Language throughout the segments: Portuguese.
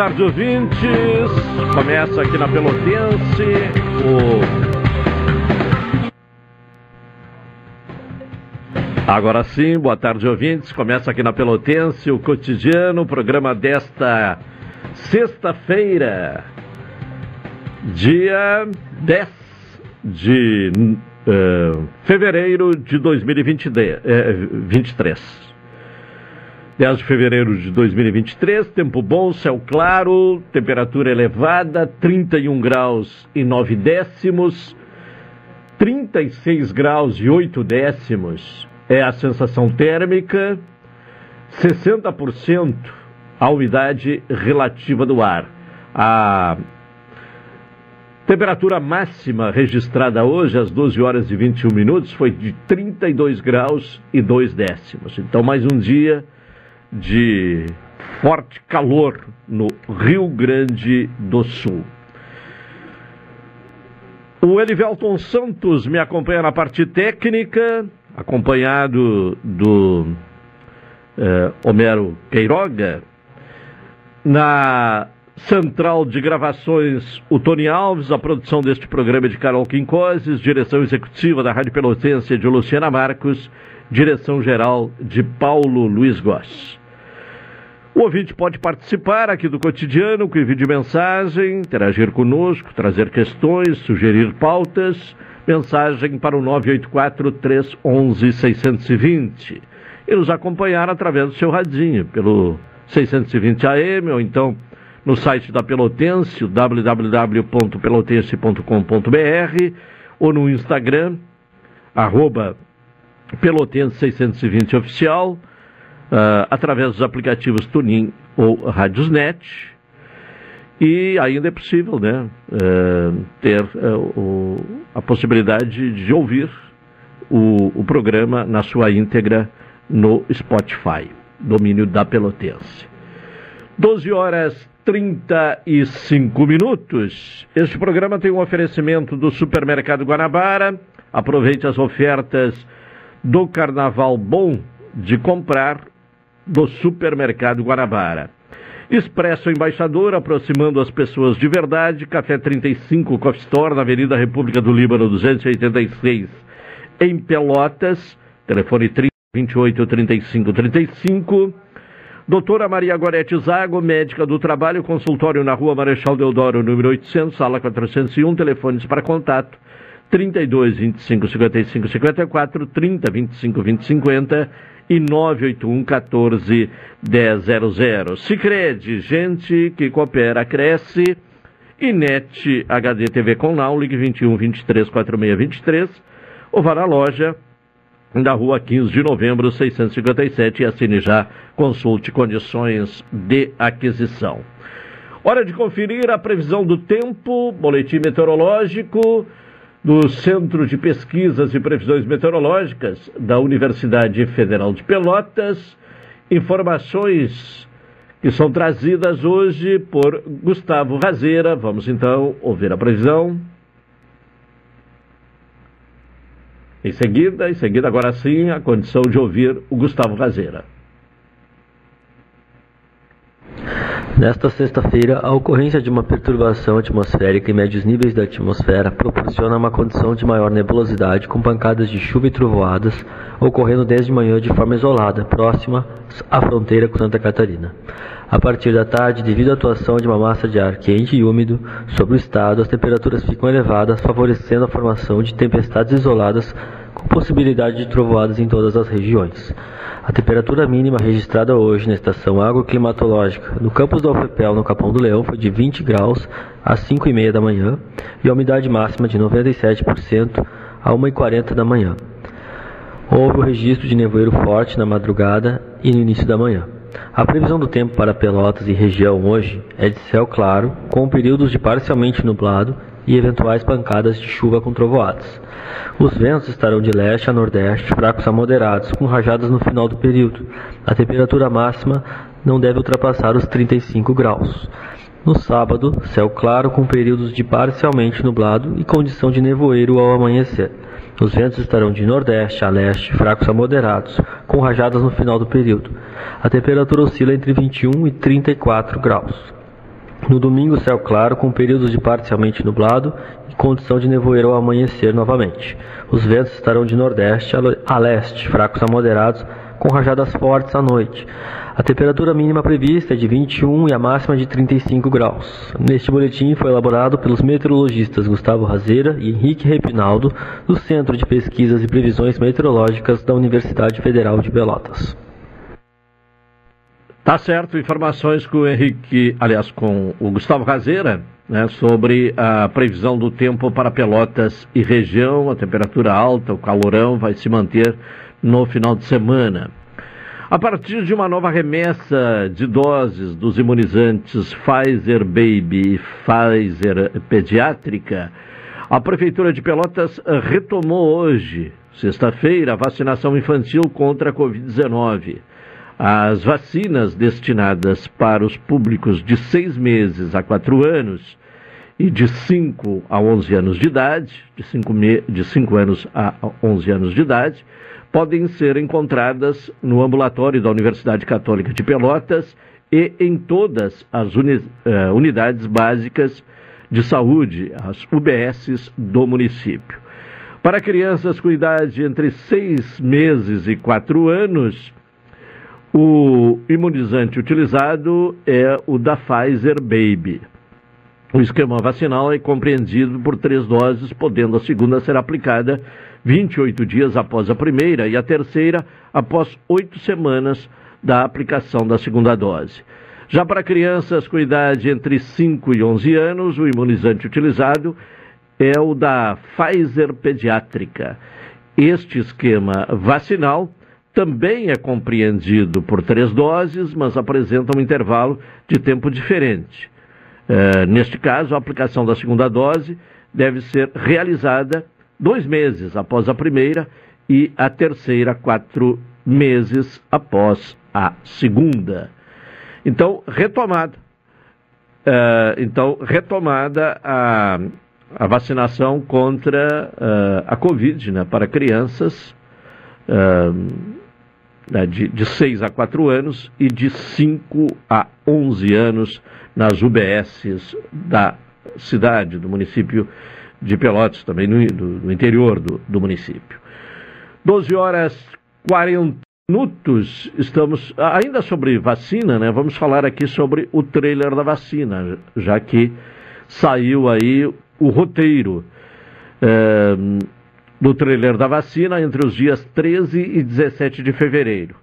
Tarde, ouvintes. Começa aqui na Pelotense o. Agora sim, boa tarde, ouvintes. Começa aqui na Pelotense o cotidiano, o programa desta sexta-feira, dia 10 de uh, fevereiro de 2023. 10 de fevereiro de 2023, tempo bom, céu claro, temperatura elevada, 31 graus e 9 décimos, 36 graus e 8 décimos é a sensação térmica, 60% a umidade relativa do ar. A temperatura máxima registrada hoje, às 12 horas e 21 minutos, foi de 32 graus e 2 décimos. Então, mais um dia de forte calor no Rio Grande do Sul. O Elivelton Santos me acompanha na parte técnica, acompanhado do eh, Homero Queiroga. Na central de gravações, o Tony Alves, a produção deste programa é de Carol Quincoses, direção executiva da Rádio Pelotense de Luciana Marcos, direção geral de Paulo Luiz Goss. O ouvinte pode participar aqui do cotidiano com mensagem, interagir conosco, trazer questões, sugerir pautas. Mensagem para o 984-311-620 e nos acompanhar através do seu radinho, pelo 620 AM ou então no site da Pelotense, www.pelotense.com.br ou no Instagram, arroba Pelotense 620 Oficial uh, através dos aplicativos Tunin ou Radiosnet. E ainda é possível né, uh, ter uh, o, a possibilidade de ouvir o, o programa na sua íntegra no Spotify, domínio da Pelotense. 12 horas 35 minutos. Este programa tem um oferecimento do Supermercado Guanabara. Aproveite as ofertas do Carnaval Bom de comprar do Supermercado Guanabara. Expresso Embaixador, aproximando as pessoas de verdade. Café 35 Coffee Store, na Avenida República do Líbano, 286, em Pelotas. Telefone 30 28 35 35. Doutora Maria Gorete Zago, médica do trabalho, consultório na rua Marechal Deodoro, número 800, sala 401, telefones para contato 32 25 55 54, 30 25 20 50 e 981 14 1000. Sicredi, gente que coopera, cresce. E NET HD TV com Now, ligue 21 23 46 23 ou vá na loja da rua 15 de novembro 657 e assine já, consulte condições de aquisição. Hora de conferir a previsão do tempo, boletim meteorológico do Centro de Pesquisas e Previsões Meteorológicas da Universidade Federal de Pelotas. Informações que são trazidas hoje por Gustavo Razeira. Vamos então ouvir a previsão. Em seguida, em seguida, agora sim, a condição de ouvir o Gustavo Razeira. Nesta sexta-feira, a ocorrência de uma perturbação atmosférica em médios níveis da atmosfera proporciona uma condição de maior nebulosidade com pancadas de chuva e trovoadas ocorrendo desde manhã de forma isolada, próxima à fronteira com Santa Catarina. A partir da tarde, devido à atuação de uma massa de ar quente e úmido sobre o estado, as temperaturas ficam elevadas, favorecendo a formação de tempestades isoladas com possibilidade de trovoadas em todas as regiões. A temperatura mínima registrada hoje na estação agroclimatológica no campus do Alfepel, no Capão do Leão, foi de 20 graus às 5 e meia da manhã e a umidade máxima de 97% a 1h40 da manhã. Houve o registro de nevoeiro forte na madrugada e no início da manhã. A previsão do tempo para Pelotas e região hoje é de céu claro, com períodos de parcialmente nublado e eventuais pancadas de chuva com trovoadas. Os ventos estarão de leste a nordeste, fracos a moderados, com rajadas no final do período. A temperatura máxima não deve ultrapassar os 35 graus. No sábado, céu claro com períodos de parcialmente nublado e condição de nevoeiro ao amanhecer. Os ventos estarão de nordeste a leste, fracos a moderados, com rajadas no final do período. A temperatura oscila entre 21 e 34 graus. No domingo, céu claro, com períodos de parcialmente nublado e condição de nevoeiro ao amanhecer novamente. Os ventos estarão de nordeste a leste, fracos a moderados, com rajadas fortes à noite. A temperatura mínima prevista é de 21 e a máxima de 35 graus. Neste boletim foi elaborado pelos meteorologistas Gustavo Razeira e Henrique Repinaldo, do Centro de Pesquisas e Previsões Meteorológicas da Universidade Federal de Pelotas. Tá certo, informações com o Henrique, aliás, com o Gustavo Razeira, né, sobre a previsão do tempo para Pelotas e região, a temperatura alta, o calorão vai se manter no final de semana. A partir de uma nova remessa de doses dos imunizantes Pfizer Baby e Pfizer Pediátrica, a Prefeitura de Pelotas retomou hoje, sexta-feira, a vacinação infantil contra a Covid-19. As vacinas destinadas para os públicos de seis meses a quatro anos e de 5 a 11 anos de idade, de 5 de anos a 11 anos de idade, podem ser encontradas no ambulatório da Universidade Católica de Pelotas e em todas as uni uh, unidades básicas de saúde, as UBSs do município. Para crianças com idade entre seis meses e quatro anos, o imunizante utilizado é o da Pfizer Baby. O esquema vacinal é compreendido por três doses, podendo a segunda ser aplicada 28 dias após a primeira e a terceira após oito semanas da aplicação da segunda dose. Já para crianças com idade entre 5 e 11 anos, o imunizante utilizado é o da Pfizer Pediátrica. Este esquema vacinal também é compreendido por três doses, mas apresenta um intervalo de tempo diferente. Uh, neste caso, a aplicação da segunda dose deve ser realizada dois meses após a primeira e a terceira quatro meses após a segunda. Então, retomada. Uh, então, retomada a, a vacinação contra uh, a Covid né, para crianças uh, de, de 6 a 4 anos e de 5 a 11 anos nas UBSs da cidade, do município de Pelotas, também no, do, no interior do, do município. 12 horas 40 minutos, estamos ainda sobre vacina, né? Vamos falar aqui sobre o trailer da vacina, já que saiu aí o roteiro é, do trailer da vacina entre os dias 13 e 17 de fevereiro.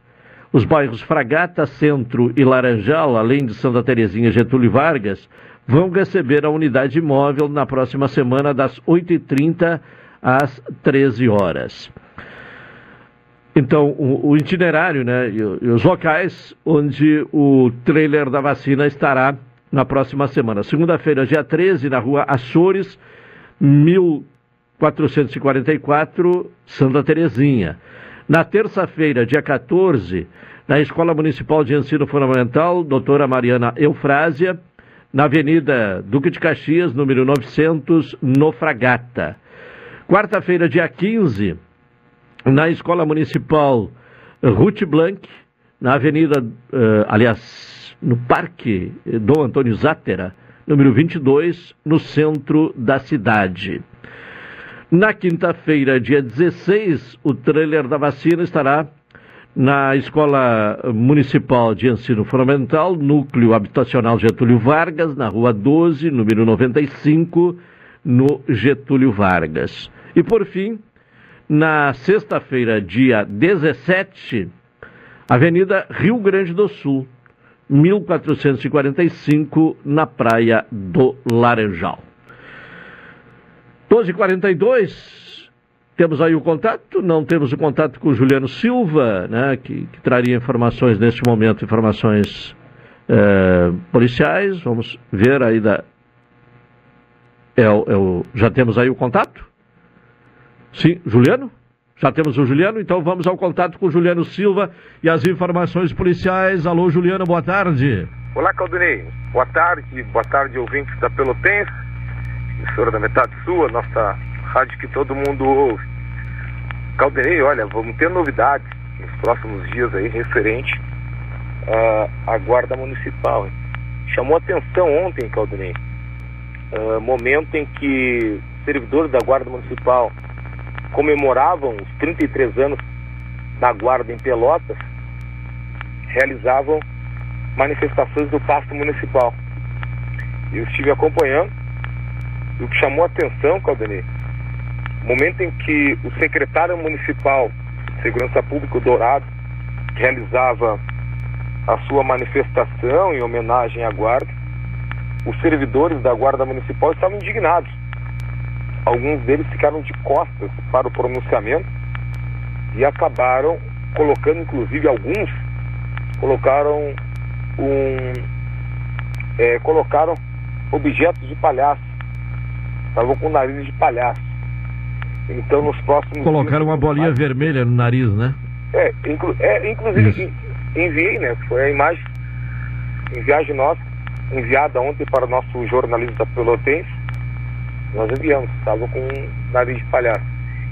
Os bairros Fragata, Centro e Laranjal, além de Santa Terezinha e Getúlio Vargas, vão receber a unidade móvel na próxima semana, das 8h30 às 13 horas. Então, o, o itinerário né, e, e, os locais onde o trailer da vacina estará na próxima semana. Segunda-feira, dia 13, na rua Açores, 1444, Santa Terezinha. Na terça-feira, dia 14, na Escola Municipal de Ensino Fundamental, doutora Mariana Eufrásia, na Avenida Duque de Caxias, número 900, no Fragata. Quarta-feira, dia 15, na Escola Municipal Ruth Blanc, na Avenida, uh, aliás, no Parque Dom Antônio Zátera, número 22, no centro da cidade. Na quinta-feira, dia 16, o trailer da vacina estará na Escola Municipal de Ensino Fundamental, Núcleo Habitacional Getúlio Vargas, na Rua 12, número 95, no Getúlio Vargas. E por fim, na sexta-feira, dia 17, Avenida Rio Grande do Sul, 1445, na Praia do Laranjal. 12h42, temos aí o contato, não temos o contato com o Juliano Silva, né, que, que traria informações neste momento, informações é, policiais. Vamos ver aí da. É, o, é o, já temos aí o contato? Sim, Juliano? Já temos o Juliano, então vamos ao contato com o Juliano Silva e as informações policiais. Alô, Juliano, boa tarde. Olá, Caldunei. Boa tarde, boa tarde, ouvintes da Pelotense, emissora da Metade Sua, nossa rádio que todo mundo ouve. Calderei, olha, vamos ter novidades nos próximos dias aí referente uh, à Guarda Municipal. Chamou atenção ontem, Calderei, uh, momento em que servidores da Guarda Municipal comemoravam os 33 anos da Guarda em Pelotas, realizavam manifestações do Pasto Municipal. Eu estive acompanhando o que chamou atenção, Caldenei, Momento em que o secretário municipal de Segurança Pública Dourado realizava a sua manifestação em homenagem à guarda, os servidores da Guarda Municipal estavam indignados. Alguns deles ficaram de costas para o pronunciamento e acabaram colocando, inclusive alguns, colocaram um. É, colocaram objetos de palhaço. Estavam com nariz de palhaço. Então, nos próximos. Colocaram dias, uma bolinha vermelha no nariz, né? É, inclu... é inclusive enviei, né? Foi a imagem em viagem nossa, enviada ontem para o nosso jornalista pelotense. Nós enviamos, estava com nariz de palhaço.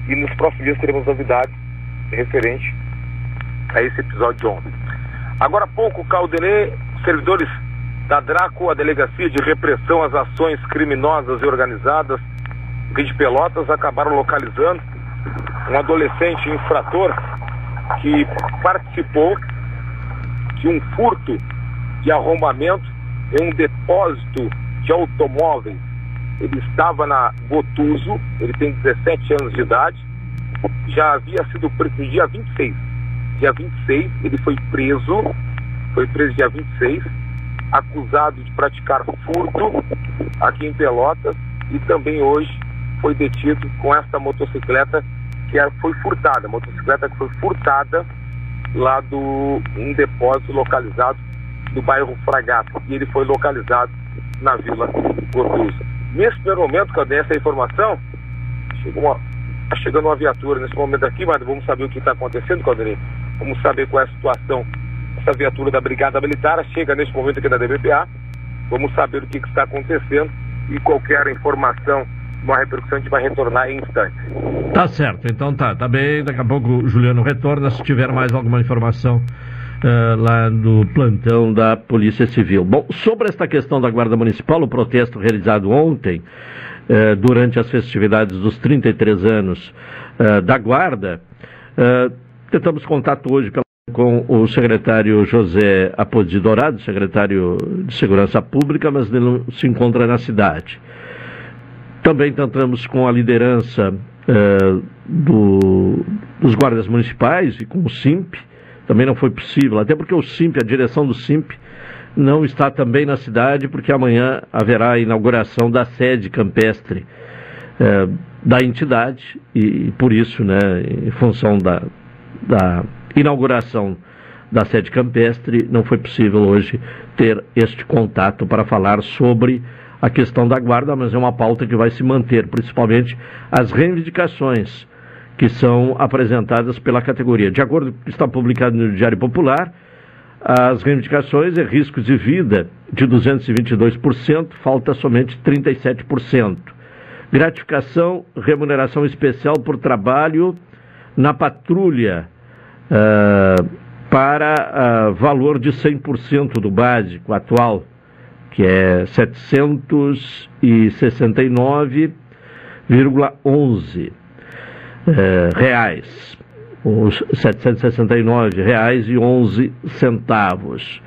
E nos próximos dias teremos novidades referente a esse episódio de ontem. Agora há pouco, Caldenê, servidores da DRACO, a Delegacia de Repressão às Ações Criminosas e Organizadas, de Pelotas acabaram localizando um adolescente infrator que participou de um furto de arrombamento em um depósito de automóveis. Ele estava na Botuso, ele tem 17 anos de idade, já havia sido preso no dia 26. Dia 26 ele foi preso, foi preso dia 26, acusado de praticar furto aqui em Pelotas e também hoje foi detido com essa motocicleta que foi furtada, motocicleta que foi furtada lá do um depósito localizado no bairro Fragato e ele foi localizado na Vila Gotusa. Nesse primeiro momento dei essa informação, chegou uma, tá chegando uma viatura nesse momento aqui, mas vamos saber o que está acontecendo, Caldenei. Vamos saber qual é a situação. Essa viatura da Brigada Militar chega nesse momento aqui da DBPA. Vamos saber o que, que está acontecendo e qualquer informação uma repercussão, a gente vai retornar em instantes. Tá certo, então tá, tá bem. Daqui a pouco o Juliano retorna se tiver mais alguma informação. Uh, lá no plantão da Polícia Civil. Bom, sobre esta questão da Guarda Municipal, o protesto realizado ontem, uh, durante as festividades dos 33 anos uh, da Guarda, tentamos contato hoje pela, com o secretário José Apodi Dourado, secretário de Segurança Pública, mas ele não se encontra na cidade. Também tentamos com a liderança eh, do, dos guardas municipais e com o SIMP. Também não foi possível, até porque o SIMP, a direção do SIMP, não está também na cidade, porque amanhã haverá a inauguração da sede campestre eh, da entidade e, por isso, né, em função da, da inauguração da sede campestre, não foi possível hoje ter este contato para falar sobre a questão da guarda, mas é uma pauta que vai se manter, principalmente as reivindicações que são apresentadas pela categoria. De acordo com o que está publicado no Diário Popular, as reivindicações é riscos de vida de 222%, falta somente 37%. Gratificação, remuneração especial por trabalho na patrulha, uh, para uh, valor de 100% do básico atual, que é 769,11 eh, reais. Os 769 reais e 11 centavos.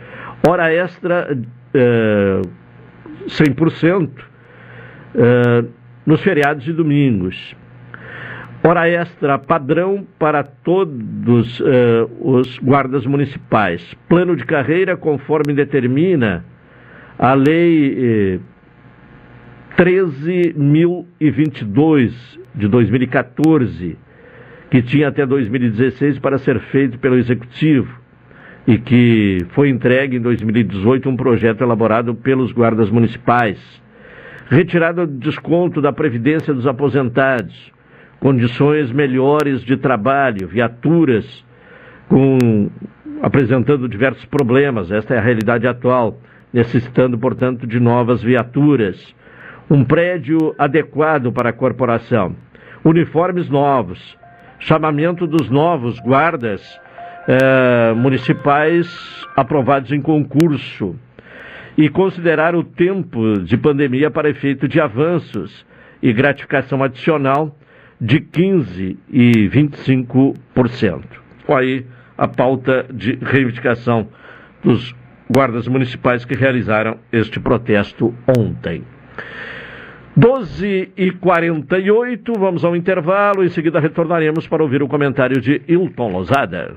Hora extra eh, 100% eh, nos feriados e domingos hora extra padrão para todos uh, os guardas municipais. Plano de carreira conforme determina a Lei eh, 13.022 de 2014, que tinha até 2016 para ser feito pelo Executivo e que foi entregue em 2018 um projeto elaborado pelos guardas municipais. Retirada do desconto da Previdência dos aposentados condições melhores de trabalho, viaturas com, apresentando diversos problemas, esta é a realidade atual, necessitando, portanto, de novas viaturas, um prédio adequado para a corporação, uniformes novos, chamamento dos novos guardas eh, municipais aprovados em concurso. E considerar o tempo de pandemia para efeito de avanços e gratificação adicional de 15% e 25%. Aí a pauta de reivindicação dos guardas municipais que realizaram este protesto ontem. 12 e 48 vamos ao intervalo, em seguida retornaremos para ouvir o comentário de Hilton Lozada.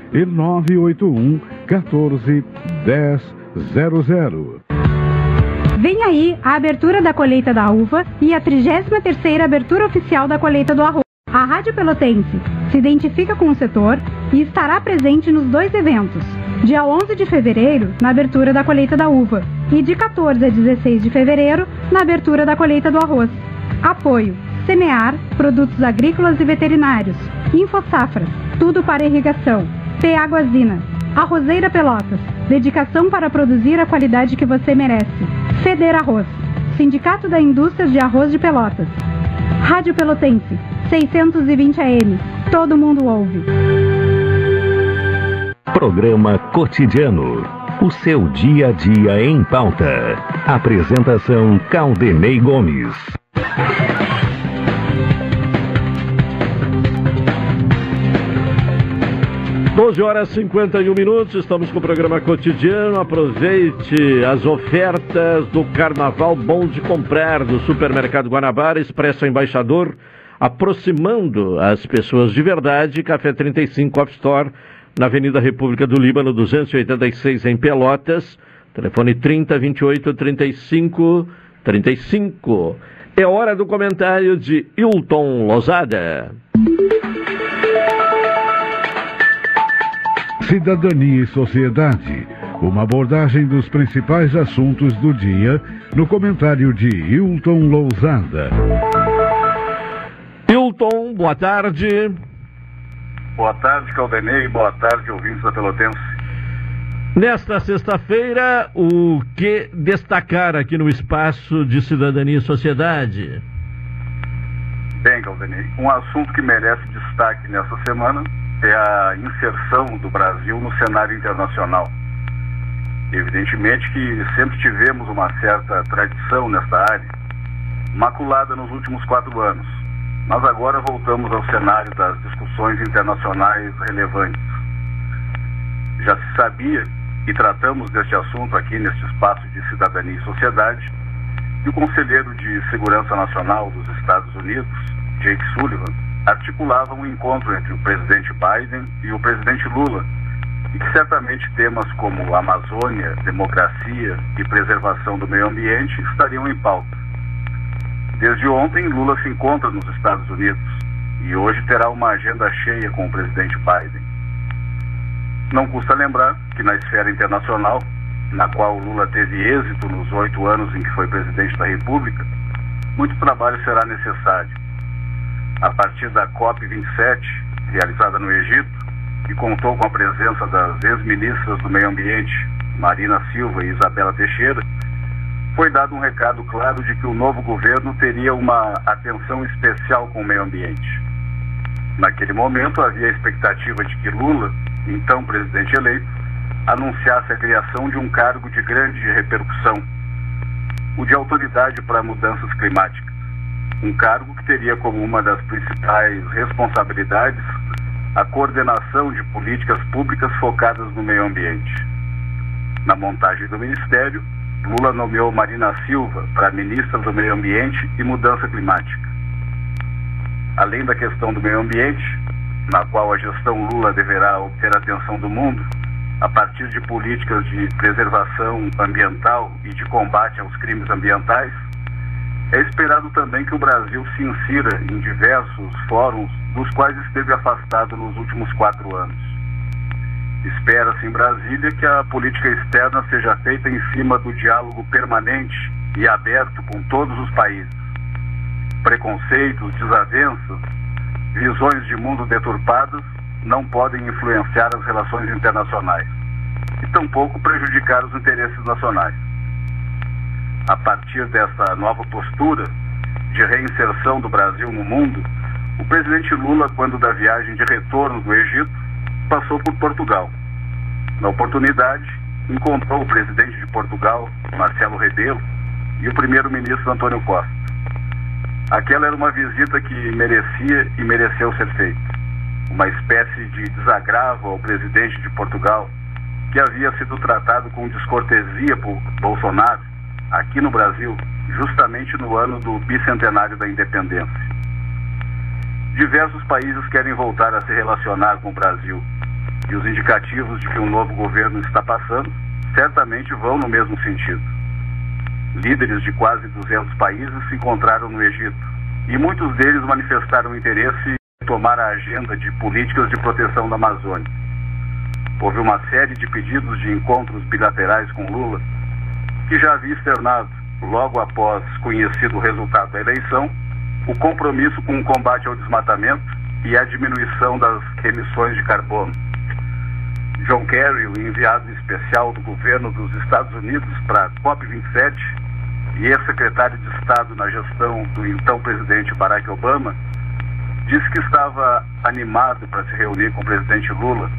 e 981 14 10 00. Vem aí a abertura da colheita da uva e a 33ª abertura oficial da colheita do arroz. A Rádio Pelotense se identifica com o setor e estará presente nos dois eventos. Dia 11 de fevereiro, na abertura da colheita da uva, e de 14 a 16 de fevereiro, na abertura da colheita do arroz. Apoio: Semear, Produtos Agrícolas e Veterinários, InfoSafra, tudo para irrigação, P Aguazina, Arrozeira Pelotas, dedicação para produzir a qualidade que você merece. Feder Arroz, Sindicato da Indústria de Arroz de Pelotas. Rádio Pelotense, 620 AM, todo mundo ouve. Programa Cotidiano. O seu dia a dia em pauta. Apresentação Caldenei Gomes. 12 horas e 51 minutos, estamos com o programa cotidiano. Aproveite as ofertas do Carnaval Bom de Comprar do Supermercado Guanabara, Expresso Embaixador, aproximando as pessoas de verdade. Café 35 Off Store, na Avenida República do Líbano, 286 em Pelotas. Telefone 30 28 35 35. É hora do comentário de Hilton Lozada. Cidadania e Sociedade. Uma abordagem dos principais assuntos do dia no comentário de Hilton Lousada. Hilton, boa tarde. Boa tarde, Caldenei. Boa tarde, ouvintes da Pelotense. Nesta sexta-feira, o que destacar aqui no espaço de Cidadania e Sociedade? Bem, Caldenei, um assunto que merece destaque nessa semana é a inserção do Brasil no cenário internacional. Evidentemente que sempre tivemos uma certa tradição nesta área, maculada nos últimos quatro anos, mas agora voltamos ao cenário das discussões internacionais relevantes. Já se sabia, e tratamos deste assunto aqui neste espaço de cidadania e sociedade, que o Conselheiro de Segurança Nacional dos Estados Unidos, Jake Sullivan, articulava um encontro entre o presidente Biden e o presidente Lula, e que certamente temas como Amazônia, democracia e preservação do meio ambiente estariam em pauta. Desde ontem, Lula se encontra nos Estados Unidos e hoje terá uma agenda cheia com o presidente Biden. Não custa lembrar que na esfera internacional, na qual Lula teve êxito nos oito anos em que foi presidente da República, muito trabalho será necessário a partir da COP27, realizada no Egito, que contou com a presença das ex-ministras do Meio Ambiente, Marina Silva e Isabela Teixeira, foi dado um recado claro de que o novo governo teria uma atenção especial com o meio ambiente. Naquele momento, havia a expectativa de que Lula, então presidente eleito, anunciasse a criação de um cargo de grande repercussão, o de autoridade para mudanças climáticas um cargo que teria como uma das principais responsabilidades a coordenação de políticas públicas focadas no meio ambiente. Na montagem do ministério, Lula nomeou Marina Silva para ministra do Meio Ambiente e Mudança Climática. Além da questão do meio ambiente, na qual a gestão Lula deverá obter a atenção do mundo, a partir de políticas de preservação ambiental e de combate aos crimes ambientais, é esperado também que o Brasil se insira em diversos fóruns dos quais esteve afastado nos últimos quatro anos. Espera-se em Brasília que a política externa seja feita em cima do diálogo permanente e aberto com todos os países. Preconceitos, desavenças, visões de mundo deturpadas não podem influenciar as relações internacionais e tampouco prejudicar os interesses nacionais a partir dessa nova postura de reinserção do Brasil no mundo, o presidente Lula, quando da viagem de retorno do Egito, passou por Portugal. Na oportunidade, encontrou o presidente de Portugal, Marcelo Rebelo, e o primeiro-ministro Antônio Costa. Aquela era uma visita que merecia e mereceu ser feita. Uma espécie de desagravo ao presidente de Portugal, que havia sido tratado com descortesia por Bolsonaro aqui no Brasil, justamente no ano do bicentenário da independência. Diversos países querem voltar a se relacionar com o Brasil e os indicativos de que um novo governo está passando certamente vão no mesmo sentido. Líderes de quase 200 países se encontraram no Egito e muitos deles manifestaram interesse em tomar a agenda de políticas de proteção da Amazônia. Houve uma série de pedidos de encontros bilaterais com Lula que já havia externado, logo após conhecido o resultado da eleição, o compromisso com o combate ao desmatamento e a diminuição das emissões de carbono. John Kerry, o enviado especial do governo dos Estados Unidos para a COP27 e ex-secretário de Estado na gestão do então presidente Barack Obama, disse que estava animado para se reunir com o presidente Lula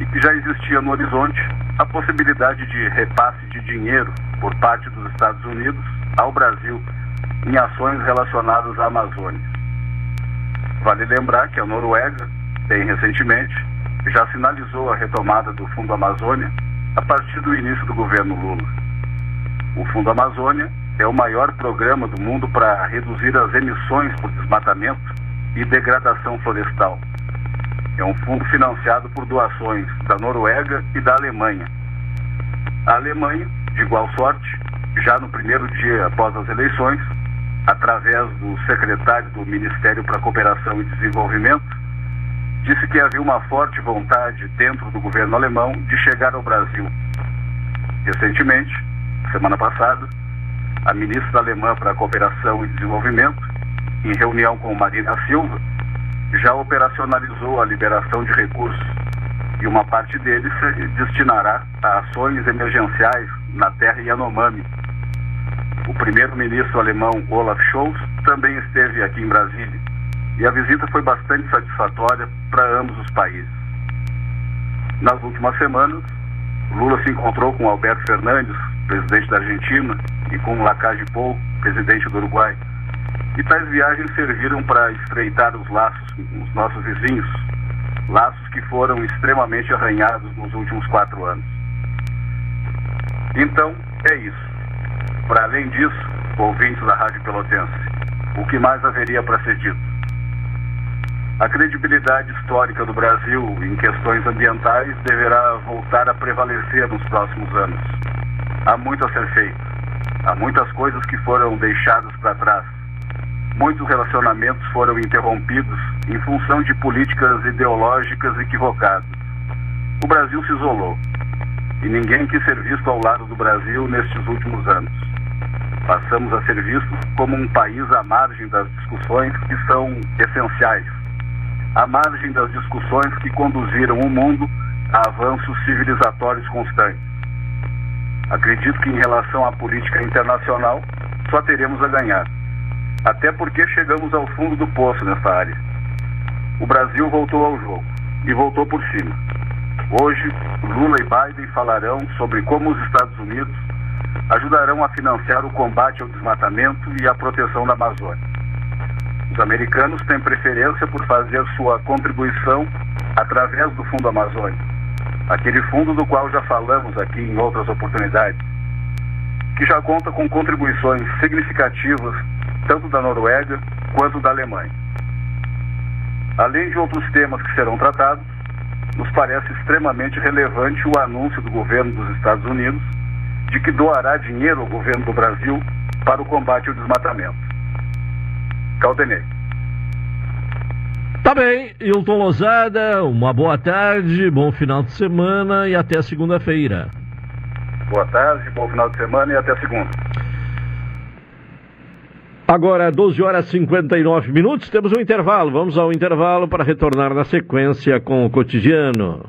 e que já existia no horizonte a possibilidade de repasse de dinheiro por parte dos Estados Unidos ao Brasil em ações relacionadas à Amazônia. Vale lembrar que a Noruega, bem recentemente, já sinalizou a retomada do Fundo Amazônia a partir do início do governo Lula. O Fundo Amazônia é o maior programa do mundo para reduzir as emissões por desmatamento e Degradação Florestal. É um fundo financiado por doações da Noruega e da Alemanha. A Alemanha, de igual sorte, já no primeiro dia após as eleições, através do secretário do Ministério para Cooperação e Desenvolvimento, disse que havia uma forte vontade dentro do governo alemão de chegar ao Brasil. Recentemente, semana passada, a ministra alemã para Cooperação e Desenvolvimento, em reunião com Marina Silva, já operacionalizou a liberação de recursos e uma parte deles se destinará a ações emergenciais na terra Yanomami. O primeiro-ministro alemão Olaf Scholz também esteve aqui em Brasília e a visita foi bastante satisfatória para ambos os países. Nas últimas semanas, Lula se encontrou com Alberto Fernandes, presidente da Argentina, e com Lacage Pou, presidente do Uruguai. E tais viagens serviram para estreitar os laços com os nossos vizinhos, laços que foram extremamente arranhados nos últimos quatro anos. Então, é isso. Para além disso, ouvintes da Rádio Pelotense, o que mais haveria para ser dito? A credibilidade histórica do Brasil em questões ambientais deverá voltar a prevalecer nos próximos anos. Há muito a ser feito. Há muitas coisas que foram deixadas para trás muitos relacionamentos foram interrompidos em função de políticas ideológicas equivocadas. O Brasil se isolou e ninguém quis ser visto ao lado do Brasil nestes últimos anos. Passamos a ser vistos como um país à margem das discussões que são essenciais, à margem das discussões que conduziram o mundo a avanços civilizatórios constantes. Acredito que, em relação à política internacional, só teremos a ganhar até porque chegamos ao fundo do poço nessa área. O Brasil voltou ao jogo e voltou por cima. Hoje, Lula e Biden falarão sobre como os Estados Unidos ajudarão a financiar o combate ao desmatamento e a proteção da Amazônia. Os americanos têm preferência por fazer sua contribuição através do Fundo Amazônia, aquele fundo do qual já falamos aqui em outras oportunidades, que já conta com contribuições significativas tanto da Noruega quanto da Alemanha. Além de outros temas que serão tratados, nos parece extremamente relevante o anúncio do governo dos Estados Unidos de que doará dinheiro ao governo do Brasil para o combate ao desmatamento. Caldenei. Tá bem, Hilton Lozada, uma boa tarde, bom final de semana e até segunda-feira. Boa tarde, bom final de semana e até segunda. Agora, 12 horas e 59 minutos, temos um intervalo. Vamos ao intervalo para retornar na sequência com o cotidiano.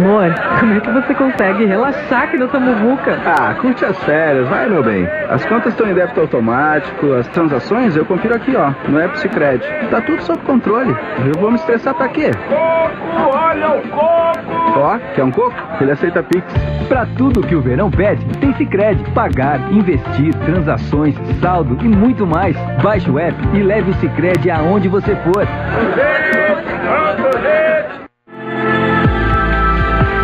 Amor, como é que você consegue relaxar aqui nessa muvuca? Ah, curte as férias, vai, meu bem. As contas estão em débito automático, as transações eu confiro aqui, ó, no App Cicred. Tá tudo sob controle. Eu vou me estressar pra quê? Coco, olha o coco! Ó, quer um coco? Ele aceita Pix. Pra tudo que o verão pede, tem Sicredi. Pagar, investir, transações, saldo e muito mais. Baixe o app e leve o Sicredi aonde você for.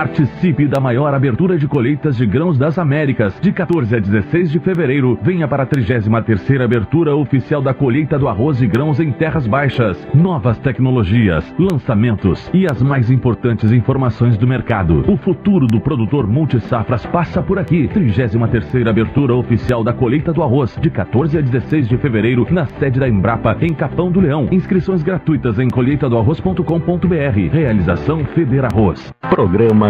Participe da maior abertura de colheitas de grãos das Américas. De 14 a 16 de fevereiro, venha para a 33ª abertura oficial da colheita do arroz e grãos em terras baixas. Novas tecnologias, lançamentos e as mais importantes informações do mercado. O futuro do produtor multisafras passa por aqui. 33ª abertura oficial da colheita do arroz, de 14 a 16 de fevereiro, na sede da Embrapa, em Capão do Leão. Inscrições gratuitas em colheitadoarroz.com.br. Realização Feder Arroz. Programa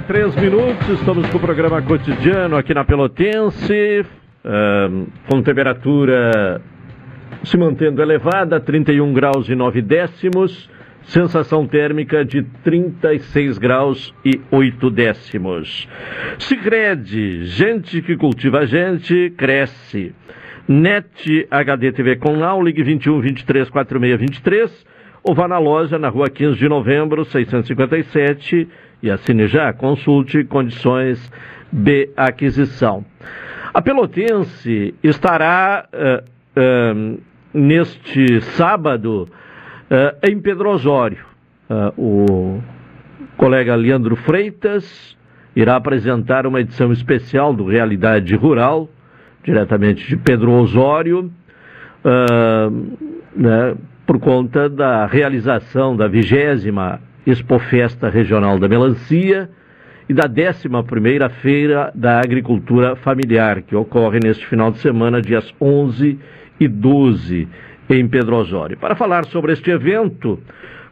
Três minutos, estamos com o programa cotidiano aqui na Pelotense, ahn, com temperatura se mantendo elevada, 31 graus e 9 décimos, sensação térmica de 36 graus e 8 décimos. Sicredi, gente que cultiva gente, cresce. NET HD TV com Now, ligue 21 23 46 23, ou vá na loja na rua 15 de novembro, 657, e assine já, consulte condições de aquisição. A Pelotense estará eh, eh, neste sábado eh, em Pedro Osório. O colega Leandro Freitas irá apresentar uma edição especial do Realidade Rural, diretamente de Pedro Osório, né, por conta da realização da vigésima Expofesta Regional da Melancia e da 11ª Feira da Agricultura Familiar, que ocorre neste final de semana, dias 11 e 12, em Pedro Osório. Para falar sobre este evento,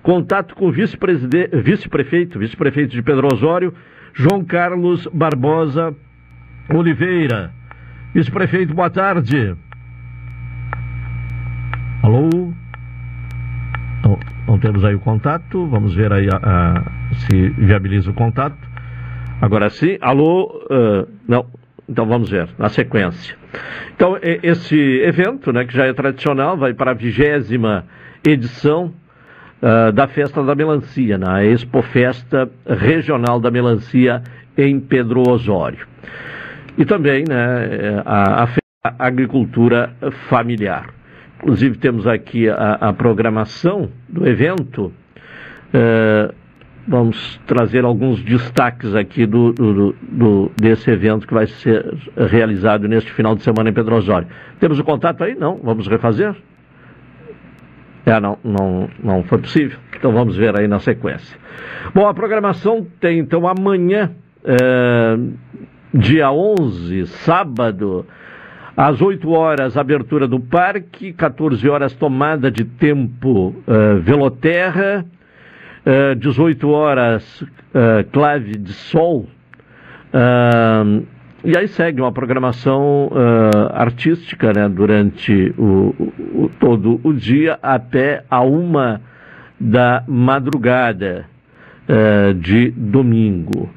contato com o vice-prefeito, vice-prefeito, de Pedro Osório, João Carlos Barbosa Oliveira. Vice-prefeito, boa tarde. Alô? Não, não temos aí o contato, vamos ver aí a- a- se viabiliza o contato. Agora sim, alô? ah, não, então vamos ver, na sequência. Então, esse evento, né, que já é tradicional, vai para a vigésima edição ah, da Festa da Melancia, na Expo Festa Regional da Melancia em Pedro Osório. E também né, a, a a Agricultura Familiar. Inclusive temos aqui a, a programação do evento. Eh, vamos trazer alguns destaques aqui do, do- do- desse evento que vai ser realizado neste final de semana em Pedro Osório. Temos o contato aí? Não? Vamos refazer? É, não, não, não foi possível. Então vamos ver aí na sequência. Bom, a programação tem então amanhã, eh, dia 11, sábado, às 8 horas, abertura do parque, 14 horas, tomada de tempo eh, Veloterra, eh, 18 horas, eh, clave de sol. Ah, e aí segue uma programação artística né, durante o, o- todo o dia até a uma da madrugada de domingo.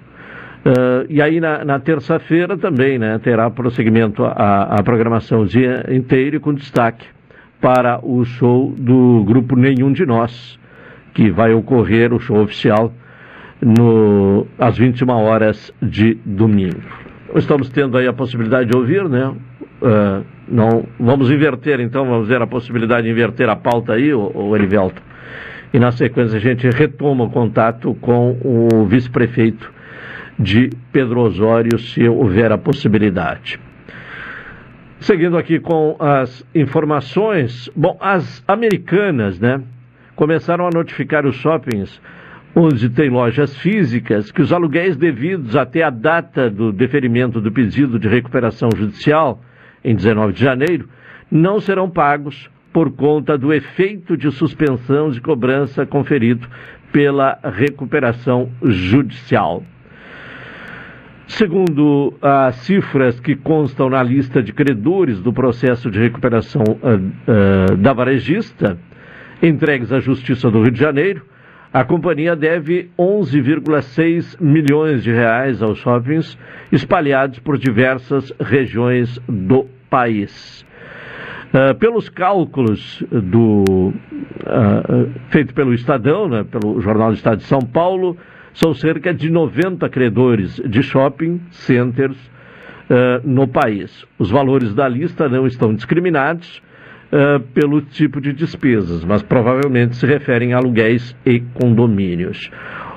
Uh, e aí na, na terça-feira também né, terá prosseguimento a, a programação o dia inteiro com destaque para o show do grupo Nenhum de Nós, que vai ocorrer o show oficial no, às 21 horas de domingo. Estamos tendo aí a possibilidade de ouvir, né? Uh, não, vamos inverter então, vamos ver a possibilidade de inverter a pauta aí, o Erivelto. E na sequência a gente retoma o contato com o vice-prefeito de Pedro Osório, se houver a possibilidade. Seguindo aqui com as informações, bom, as americanas, né, começaram a notificar os shoppings onde tem lojas físicas que os aluguéis devidos até a data do deferimento do pedido de recuperação judicial, em 19 de janeiro, não serão pagos por conta do efeito de suspensão de cobrança conferido pela recuperação judicial. Segundo as cifras que constam na lista de credores do processo de recuperação uh, uh, da varejista, entregues à Justiça do Rio de Janeiro, a companhia deve 11,6 milhões de reais aos shoppings espalhados por diversas regiões do país. Uh, pelos cálculos do, feito pelo Estadão, né, pelo Jornal do Estado de São Paulo, são cerca de 90 credores de shopping centers uh, no país. Os valores da lista não estão discriminados uh, pelo tipo de despesas, mas provavelmente se referem a aluguéis e condomínios.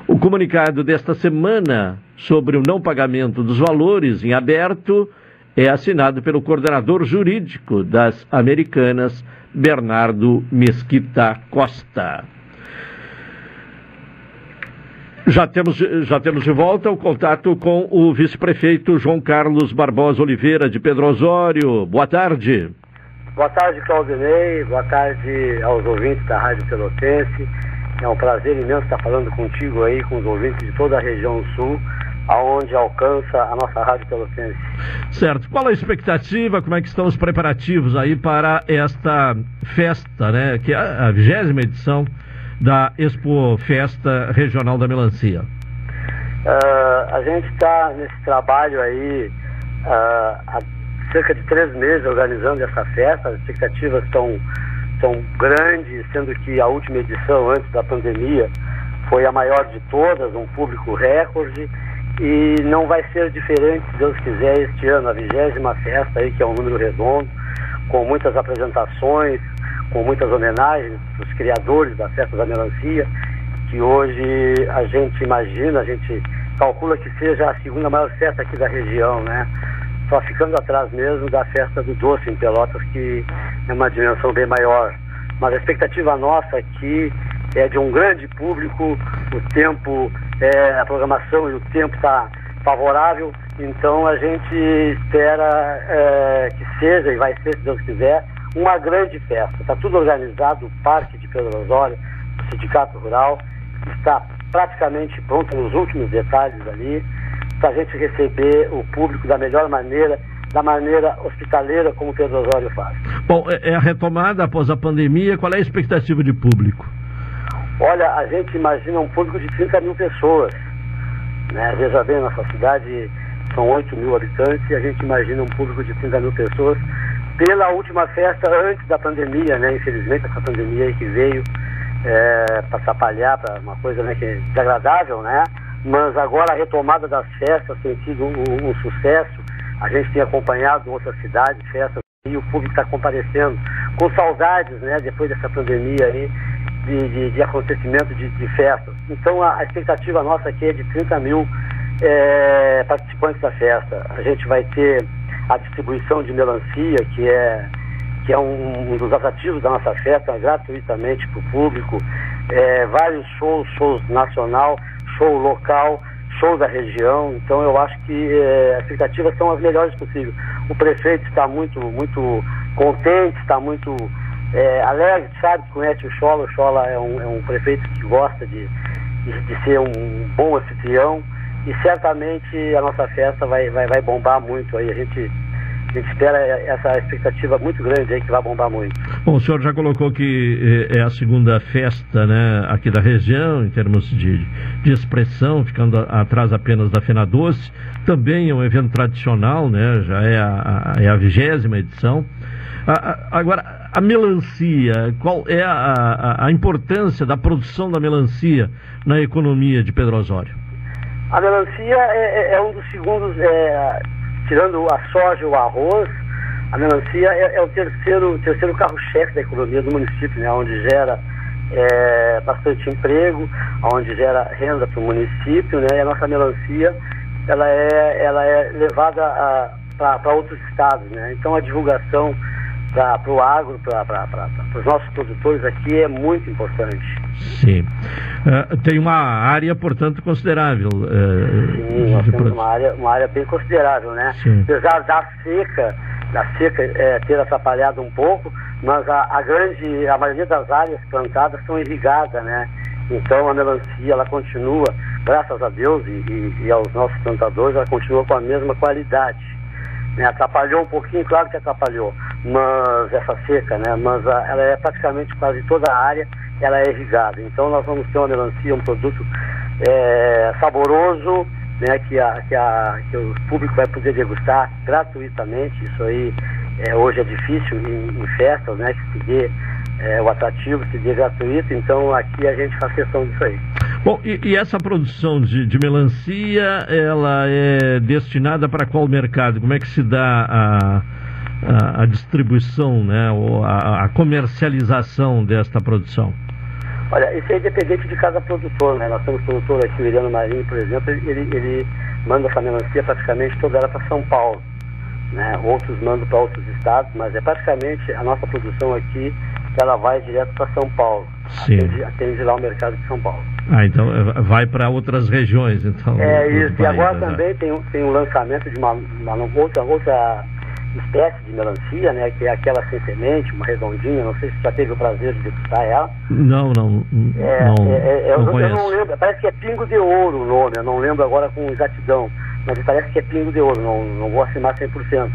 O comunicado desta semana sobre o não pagamento dos valores em aberto é assinado pelo coordenador jurídico das Americanas, Bernardo Mesquita Costa. Já temos, já temos de volta o contato com o vice-prefeito João Carlos Barbosa Oliveira, de Pedro Osório. Boa tarde. Boa tarde, Claudinei. Boa tarde aos ouvintes da Rádio Pelotense. É um prazer imenso estar falando contigo aí, com os ouvintes de toda a região sul, aonde alcança a nossa Rádio Pelotense. Certo. Qual a expectativa? Como é que estão os preparativos aí para esta festa, né? Que é a vigésima edição da Expo Festa Regional da Melancia? Uh, a gente está nesse trabalho aí uh, há cerca de três meses organizando essa festa. As expectativas estão são grandes, sendo que a última edição antes da pandemia foi a maior de todas, um público recorde. E não vai ser diferente, se Deus quiser, este ano, a vigésima festa aí, que é um número redondo, com muitas apresentações, com muitas homenagens dos criadores da festa da melancia, que hoje a gente imagina, a gente calcula que seja a segunda maior festa aqui da região, né? Só ficando atrás mesmo da festa do doce em Pelotas, que é uma dimensão bem maior. Mas a expectativa nossa aqui é de um grande público, o tempo, é, a programação e o tempo está favorável, então a gente espera é, que seja, e vai ser, se Deus quiser, uma grande festa. Está tudo organizado, o Parque de Pedro Osório, o Sindicato Rural, está praticamente pronto nos últimos detalhes ali, para a gente receber o público da melhor maneira, da maneira hospitaleira como o Pedro Osório faz. Bom, é, é a retomada após a pandemia, qual é a expectativa de público? Olha, a gente imagina um público de 30 mil pessoas. Né? Veja bem, nossa cidade são 8 mil habitantes e a gente imagina um público de 30 mil pessoas pela última festa antes da pandemia, né? Infelizmente essa pandemia aí que veio é, para atrapalhar, para uma coisa né, que é desagradável, né? Mas agora a retomada das festas tem sido um, um sucesso. A gente tem acompanhado outras cidades festas e o público está comparecendo com saudades, né? Depois dessa pandemia aí de, de, de acontecimento de, de, festas. Então a, a, expectativa nossa aqui é de 30 mil é, participantes da festa. A gente vai ter a distribuição de melancia, que é, que é um, um dos atrativos da nossa festa, gratuitamente para o público, é, vários shows, shows nacional, show local, show da região, então eu acho que é, as expectativas são as melhores possíveis. O prefeito está muito, muito contente, está muito é, alegre, sabe, conhece o Chola, o Chola é um, é um prefeito que gosta de, de, de ser um bom anfitrião, e certamente a nossa festa vai, vai, vai bombar muito aí. A gente, a gente espera essa expectativa muito grande aí que vai bombar muito. Bom, o senhor já colocou que eh, é a segunda festa né, aqui da região, em termos de, de expressão, ficando atrás apenas da Fena Doce. Também é um evento tradicional, né, já é a, é a vigésima edição. agora, a melancia, qual é a, a, a, importância da produção da melancia na economia de Pedro Osório? A melancia é, é, é um dos segundos, é, tirando a soja e o arroz, a melancia é, é o terceiro, terceiro carro-chefe da economia do município, né, onde gera é, bastante emprego, onde gera renda para o município, né, e a nossa melancia ela é, ela é levada para outros estados. Né, então a divulgação para o agro, para os nossos produtores aqui é muito importante. Sim. Uh, tem uma área, portanto, considerável. Uh, Sim, nós temos uma área, uma área bem considerável, né? Sim. Apesar da seca, da seca é, ter atrapalhado um pouco, mas a, a, grande, a maioria das áreas plantadas são irrigadas, né? Então a melancia, ela continua, graças a Deus e, e, e aos nossos plantadores, ela continua com a mesma qualidade. Né? Atrapalhou um pouquinho, claro que atrapalhou, mas essa seca, né? Mas a, ela é praticamente quase toda a área, ela é irrigada. Então nós vamos ter uma melancia, um produto é, saboroso, né? Que, a, que, a, que o público vai poder degustar gratuitamente. Isso aí é, hoje é difícil em, em festas, né? Que se dê é, o atrativo, se dê gratuito. Então aqui a gente faz questão disso aí. Bom, e, e essa produção de, de, melancia, ela é destinada para qual mercado? Como é que se dá a, a, a distribuição, né, ou a, a, comercialização desta produção? Olha, isso é independente de cada produtor, né? Nós temos produtor aqui, o Iriano Marinho, por exemplo, ele, ele manda essa melancia praticamente toda ela para São Paulo. Né? Outros mandam para outros estados, mas é praticamente a nossa produção aqui, ela vai direto para São Paulo. Sim. Atende, atende lá o mercado de São Paulo. Ah, então eh, vai para outras regiões, então. É isso, e agora né? também tem, tem um lançamento de uma, uma, outra, outra espécie de melancia, né? Que é aquela sem semente, uma redondinha, não sei se você já teve o prazer de degustar ela. Não, não. É, não, é, é, é não eu, eu, não lembro, parece que é pingo de ouro o nome, eu não lembro agora com exatidão, mas parece que é pingo de ouro, não, não vou afirmar 100%.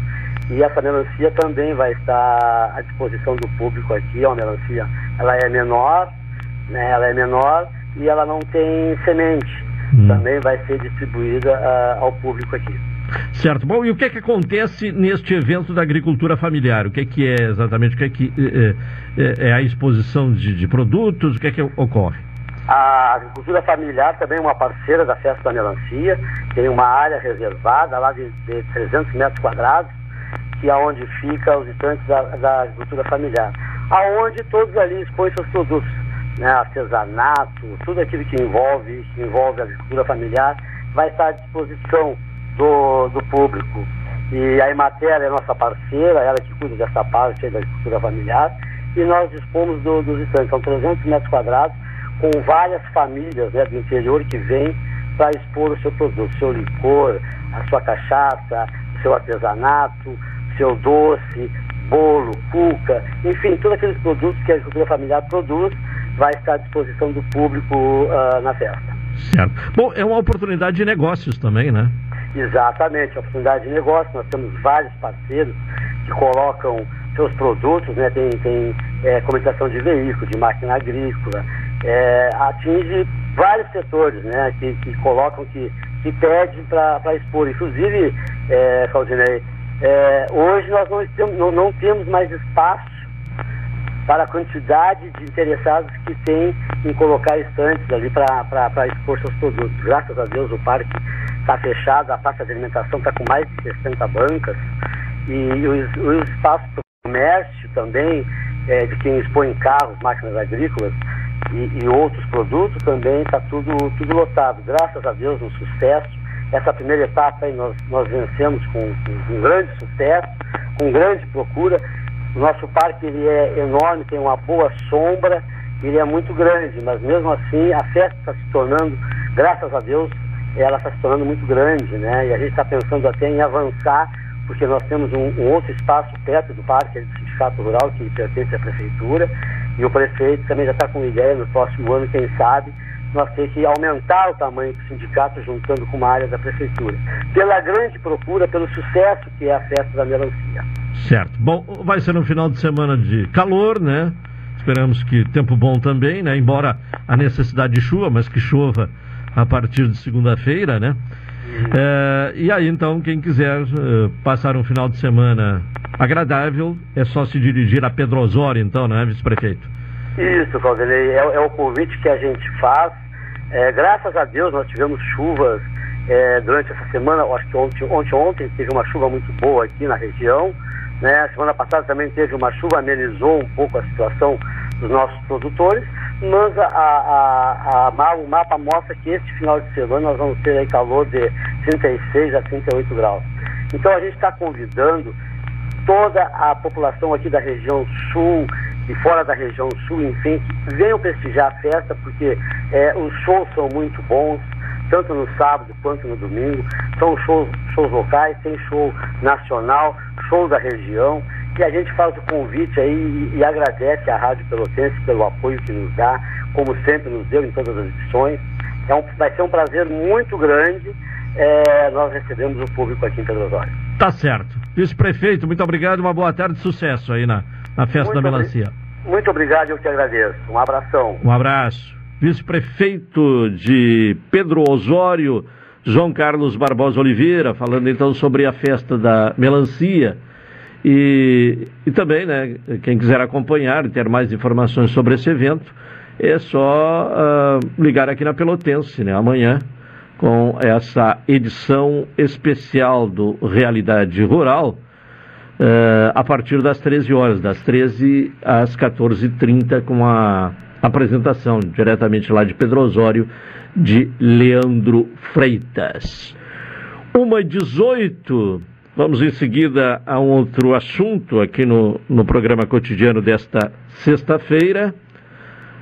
E essa melancia também vai estar à disposição do público aqui, é uma melancia, ela é menor, né? Ela é menor e ela não tem semente. Hum. Também vai ser distribuída uh, ao público aqui. Certo. Bom, e o que é que acontece neste evento da agricultura familiar? O que é que é exatamente? O que é que é, é, é a exposição de, de, produtos? O que é que ocorre? A agricultura familiar também é uma parceira da Festa da Melancia, tem uma área reservada lá de, de 300 metros quadrados, que é onde fica os estantes da, da agricultura familiar, aonde todos ali expõem seus produtos né, artesanato, tudo aquilo que envolve, que envolve a agricultura familiar, vai estar à disposição do, do público. E a Emater é nossa parceira, ela que cuida dessa parte da agricultura familiar, e nós dispomos do, dos estantes, são 300 metros quadrados, com várias famílias né, do interior que vêm para expor o seu produto, seu licor, a sua cachaça, seu artesanato, seu doce, bolo, cuca, enfim, todos aqueles produtos que a agricultura familiar produz vai estar à disposição do público uh, na festa. Certo. Bom, é uma oportunidade de negócios também, né? Exatamente, é oportunidade de negócio. Nós temos vários parceiros que colocam seus produtos, né? Tem, tem é, comunicação de veículo, de máquina agrícola, é, atinge vários setores, né? Que, que colocam, que, que pedem para expor. Inclusive, é, Claudinei, é, hoje nós não temos, não, não temos mais espaço para a quantidade de interessados que tem em colocar estantes ali para expor seus produtos. Graças a Deus o parque está fechado, a praça de alimentação está com mais de 60 bancas e os, os espaços para o comércio também, é, de quem expõe carros, máquinas agrícolas e, e outros produtos também está tudo, tudo lotado. Graças a Deus, um sucesso. Essa primeira etapa aí nós, nós vencemos com, com um grande sucesso, com grande procura o nosso parque ele é enorme, tem uma boa sombra, ele é muito grande, mas mesmo assim a festa está se tornando, graças a Deus, ela está se tornando muito grande, né? E a gente está pensando até em avançar, porque nós temos um, um outro espaço perto do parque, é do Sindicato Rural, que pertence à Prefeitura, e o prefeito também já está com ideia no próximo ano, quem sabe, nós temos que aumentar o tamanho do sindicato juntando com uma área da prefeitura. Pela grande procura, pelo sucesso que é a festa da melancia. Certo. Bom, vai ser um final de semana de calor, né? Esperamos que tempo bom também, né? Embora a necessidade de chuva, mas que chova a partir de segunda-feira, né? É, e aí, então, quem quiser uh, passar um final de semana agradável, é só se dirigir a Pedro Osório, então, né, vice-prefeito? Isso, Claudinei, é, é, o convite que a gente faz. É, graças a Deus nós tivemos chuvas é, durante essa semana, acho que ontem, ontem, ontem teve uma chuva muito boa aqui na região. Né? A semana passada também teve uma chuva, amenizou um pouco a situação dos nossos produtores, mas a, a, a, o mapa mostra que este final de semana nós vamos ter calor de 36 a 38 graus. Então a gente está convidando toda a população aqui da região sul e fora da região sul, enfim, que venham prestigiar a festa, porque é, os shows são muito bons, tanto no sábado quanto no domingo. São shows, shows locais, tem show nacional, show da região. E a gente faz o convite aí e, e agradece à Rádio Pelotense pelo apoio que nos dá, como sempre nos deu em todas as edições. É um, vai ser um prazer muito grande. É, nós recebemos o público aqui em Pedro Osório. Tá certo. Vice-prefeito, muito obrigado, uma boa tarde, sucesso aí na, na festa muito da melancia. Muito obrigado, eu que agradeço. Um abração. Um abraço vice-prefeito de Pedro Osório, João Carlos Barbosa Oliveira, falando então sobre a festa da melancia. E, e também, né, quem quiser acompanhar e ter mais informações sobre esse evento, é só uh, ligar aqui na Pelotense, né, amanhã, com essa edição especial do Realidade Rural, uh, a partir das 13 horas, das 13 às 14h30, com a apresentação diretamente lá de Pedro Osório, de Leandro Freitas. Uma 18, vamos em seguida a um outro assunto aqui no, no programa cotidiano desta sexta-feira.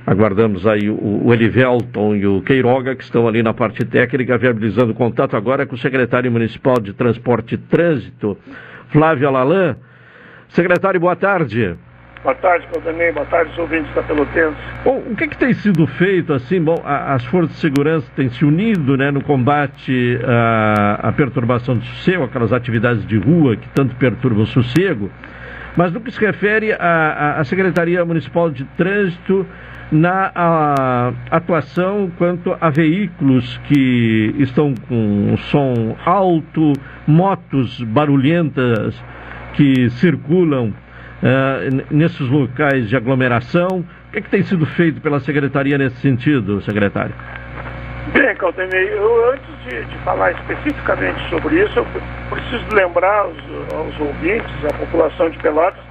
Aguardamos aí o, o Elivelton e o Queiroga, que estão ali na parte técnica, viabilizando contato agora com o secretário municipal de Transporte e Trânsito, Flávio Alalan. Secretário, boa tarde. Boa tarde, Claudemir. Boa tarde, os ouvintes da Pelotense. Bom, o que, que tem sido feito, assim, bom, as forças de segurança têm se unido, né, no combate à, à perturbação do sossego, aquelas atividades de rua que tanto perturbam o sossego, mas no que se refere à, à Secretaria Municipal de Trânsito, na atuação quanto a veículos que estão com som alto, motos barulhentas que circulam uh, nesses locais de aglomeração. O que, é que, tem sido feito pela Secretaria nesse sentido, secretário? Bem, Caldenei, eu antes de, de, falar especificamente sobre isso, eu preciso lembrar aos, aos ouvintes, à população de Pelotas,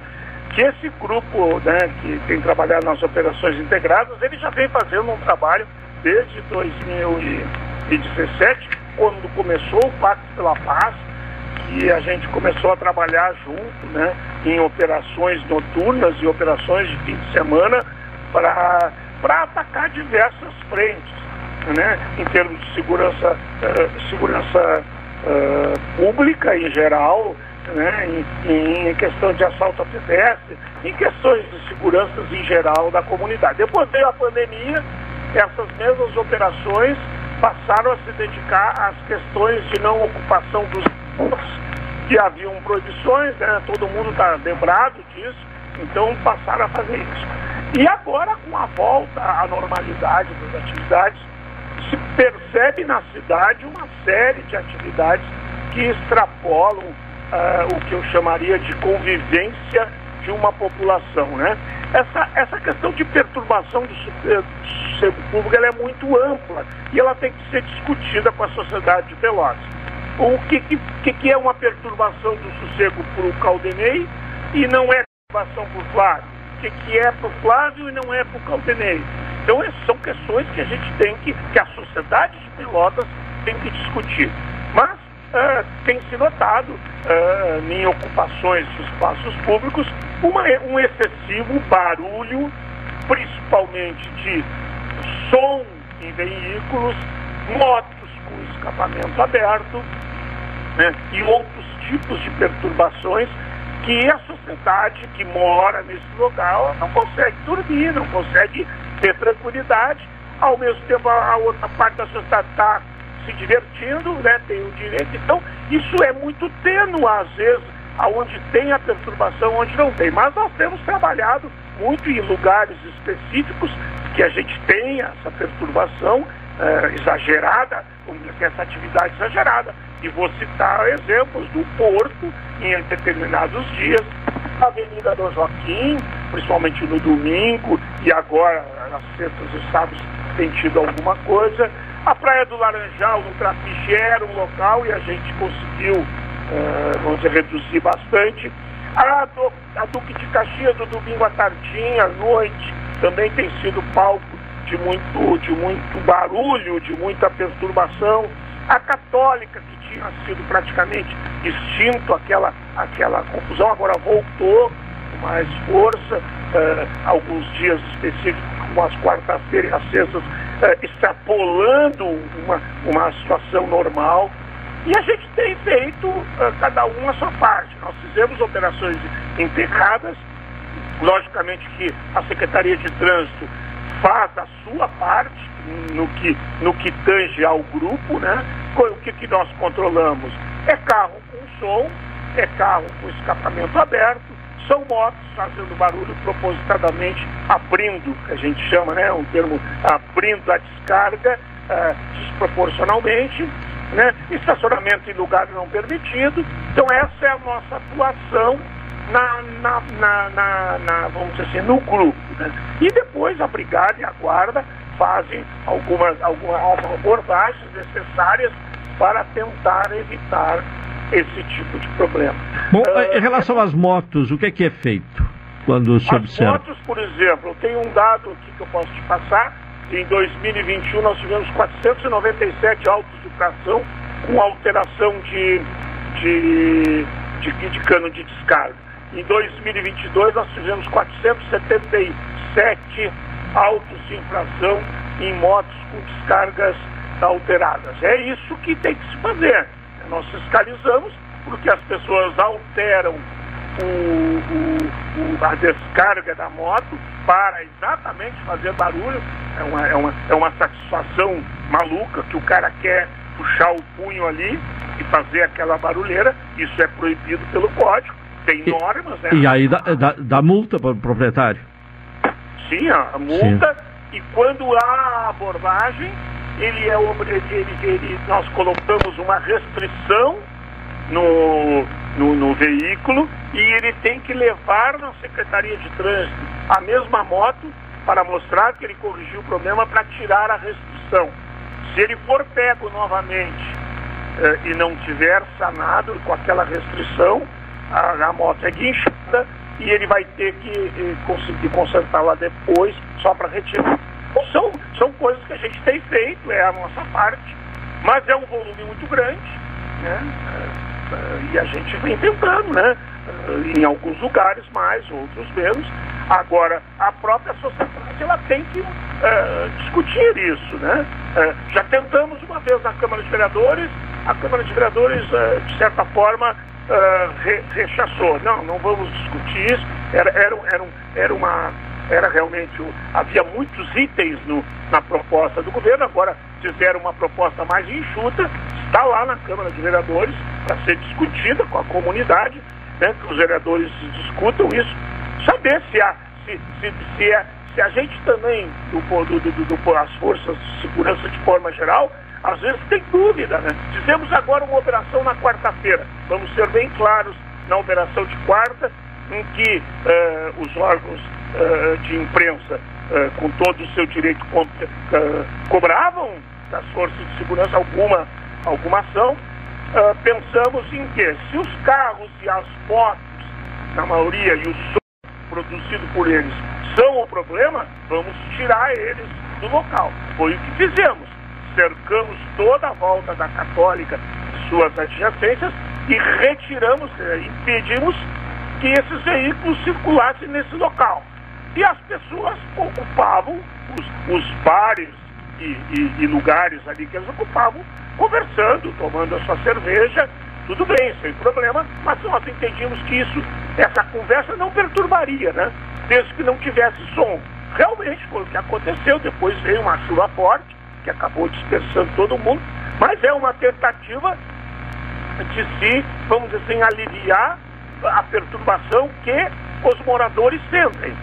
que esse grupo né, que tem trabalhado nas operações integradas, ele já vem fazendo um trabalho desde 2017, quando começou o Pacto pela Paz, e a gente começou a trabalhar junto, né, em operações noturnas e operações de fim de semana para atacar diversas frentes, né, em termos de segurança, uh, segurança uh, pública em geral, né, em, em, questão de assalto a pedestre, em questões de segurança em geral da comunidade. Depois veio a pandemia, essas mesmas operações passaram a se dedicar às questões de não ocupação dos que haviam proibições, né? todo mundo está lembrado disso, então passaram a fazer isso. E agora, com a volta à normalidade das atividades, se percebe na cidade uma série de atividades que extrapolam uh, o que eu chamaria de convivência de uma população. Né? Essa, essa questão de perturbação do sossego público ela é muito ampla e ela tem que ser discutida com a sociedade de Pelotas o que, que, que é uma perturbação do sossego para o Caldenei e não é perturbação para o Flávio? O que, que é para o Flávio e não é para o Caldenei? Então, essas são questões que a gente tem que, que a sociedade de Pelotas tem que discutir. Mas uh, tem se notado uh, em ocupações de espaços públicos uma, um excessivo barulho, principalmente de som em veículos, motos com escapamento aberto, né, e outros tipos de perturbações que a sociedade que mora nesse local não consegue dormir, não consegue ter tranquilidade. Ao mesmo tempo, a outra parte da sociedade está se divertindo, né, tem o direito. Então, isso é muito tênue, às vezes, aonde tem a perturbação, onde não tem. Mas nós temos trabalhado muito em lugares específicos que a gente tem essa perturbação eh, exagerada, essa atividade exagerada. E vou citar exemplos do Porto em determinados dias, a Avenida do Joaquim, principalmente no domingo, e agora nas sextas e sábados tem tido alguma coisa. A Praia do Laranjal, no Trapiche, era um local e a gente conseguiu, uh, vamos dizer, reduzir bastante. A, do, a Duque de Caxias, do domingo à tardinha, à noite, também tem sido palco de muito, de muito barulho, de muita perturbação. A Católica, que tinha sido praticamente extinto aquela, aquela confusão, agora voltou com mais força, uh, alguns dias específicos, como as quartas-feiras e as sextas, uh, extrapolando uma, uma situação normal. E a gente tem feito uh, cada um a sua parte. Nós fizemos operações integradas, logicamente que a Secretaria de Trânsito faz a sua parte no que, no que tange ao grupo, né? O que, que nós controlamos? É carro com som, é carro com escapamento aberto, são motos fazendo barulho propositadamente, abrindo, que a gente chama, né? Um termo, abrindo a descarga uh, desproporcionalmente, né? Estacionamento em lugar não permitido. Então essa é a nossa atuação na, na, na, na, vamos dizer assim, no grupo. Né? E depois a brigada e a guarda fazem algumas, algumas abordagens necessárias para tentar evitar esse tipo de problema. Bom, uh, em relação às motos, o que é que é feito quando se as observa? As motos, por exemplo, tem um dado aqui que eu posso te passar. Em 2021 nós tivemos 497 autos de tração com alteração de, de, de, de cano de descarga. Em 2022 nós tivemos 477 autos de infração em motos com descargas alteradas. É isso que tem que se fazer. Nós fiscalizamos porque as pessoas alteram o, o, o, a descarga da moto para exatamente fazer barulho. É uma, é, uma, é uma satisfação maluca que o cara quer puxar o punho ali e fazer aquela barulheira. Isso é proibido pelo código. Tem normas, né? E aí dá, dá, dá multa para o proprietário? Sim, a multa. Sim. E quando há abordagem, ele é ele, ele, nós colocamos uma restrição no, no, no, veículo e ele tem que levar na Secretaria de Trânsito a mesma moto para mostrar que ele corrigiu o problema para tirar a restrição. Se ele for pego novamente eh, e não tiver sanado com aquela restrição, a, a moto é guinchada e ele vai ter que eh, conseguir consertar lá depois só para retirar. Então, são, são coisas que a gente tem feito, é a nossa parte, mas é um volume muito grande, né? Uh, e a gente vem tentando, né? Uh, em alguns lugares mais, outros menos. Agora, a própria sociedade ela tem que uh, discutir isso, né? já tentamos uma vez na Câmara de Vereadores, a Câmara de Vereadores, de certa forma, re rechaçou. Não, não vamos discutir isso. Era, era, era, era uma era realmente havia muitos itens no, na proposta do governo, agora fizeram uma proposta mais enxuta, está lá na Câmara de Vereadores para ser discutida com a comunidade, né, que os vereadores discutam isso, saber se, há, se, se, se, é, se a gente também, do, do, do, do, as forças de segurança de forma geral, às vezes tem dúvida, né? Fizemos agora uma operação na quarta-feira, vamos ser bem claros na operação de quarta, em que uh, os órgãos uh, de imprensa, uh, com todo o seu direito, co cobravam das forças de segurança alguma, alguma ação, pensamos em que se os carros e as motos, na maioria, e o som produzido por eles são o problema, vamos tirar eles do local. Foi o que fizemos. Cercamos toda a volta da Católica suas adjacências e retiramos, impedimos que esses veículos circulassem nesse local. E as pessoas ocupavam os, os bares e, e, e, lugares ali que eles ocupavam, conversando, tomando a sua cerveja, tudo bem, sem problema, mas nós entendíamos que isso, essa conversa não perturbaria, né? Desde que não tivesse som. Realmente foi o que aconteceu, depois veio uma chuva forte, que acabou dispersando todo mundo, mas é uma tentativa de se, vamos dizer assim, aliviar a perturbação que os moradores sentem.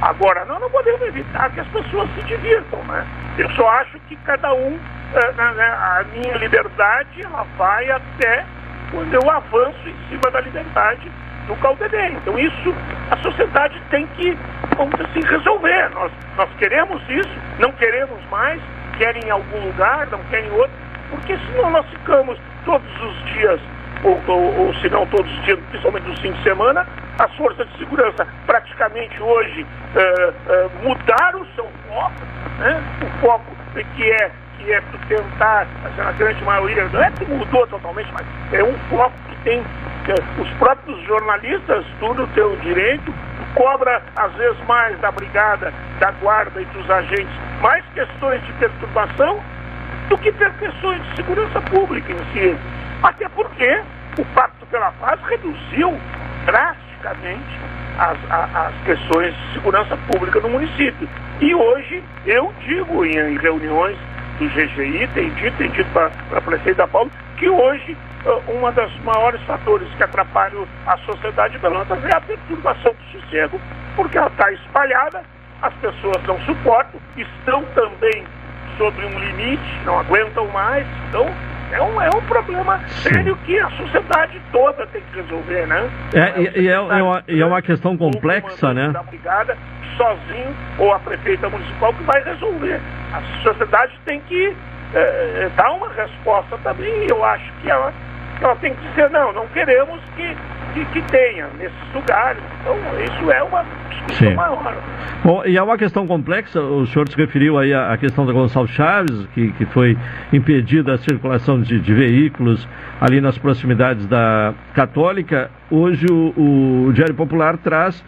Agora, nós não podemos evitar que as pessoas se divirtam, né? Eu só acho que cada um, eh, né, a minha liberdade, ela vai até quando eu avanço em cima da liberdade do Caldenei. Então isso a sociedade tem que, vamos assim, resolver. Nós, nós queremos isso, não queremos mais, querem em algum lugar, não querem em outro, porque senão nós ficamos todos os dias, ou, ou, ou se não todos os dias, principalmente nos fins de semana, as forças de segurança praticamente hoje uh, uh, mudaram o seu foco, né? o foco que é que é tentar, a grande maioria, não é que mudou totalmente, mas é um foco que tem os próprios jornalistas, tudo tem o direito, cobra às vezes mais da brigada, da guarda e dos agentes, mais questões de perturbação do que questões de segurança pública em si. Até porque o Pacto pela Paz reduziu drasticamente drasticamente as, as questões de segurança pública no município. E hoje eu digo em, em reuniões do GGI, tem dito, tem dito para a prefeita da Paulo, que hoje uh, uma das maiores fatores que atrapalham a sociedade de Pelotas é a perturbação do sossego, porque ela está espalhada, as pessoas não suportam, estão também sobre um limite, não aguentam mais, então é um, é um problema sério que a sociedade toda tem que resolver, né? É, e, e é, é, uma, e é uma questão complexa, né? Da brigada, sozinho, ou a prefeita municipal que vai resolver. A sociedade tem que é, é dar uma resposta também, e eu acho que ela, ela tem que dizer, não, não queremos que, que, que tenha nesses lugares. Então, isso é uma Sim. maior. Bom, e é uma questão complexa, o senhor se referiu aí à questão da Gonçalves Chaves, que, que foi impedida a circulação de, de veículos ali nas proximidades da Católica. Hoje o, o Diário Popular traz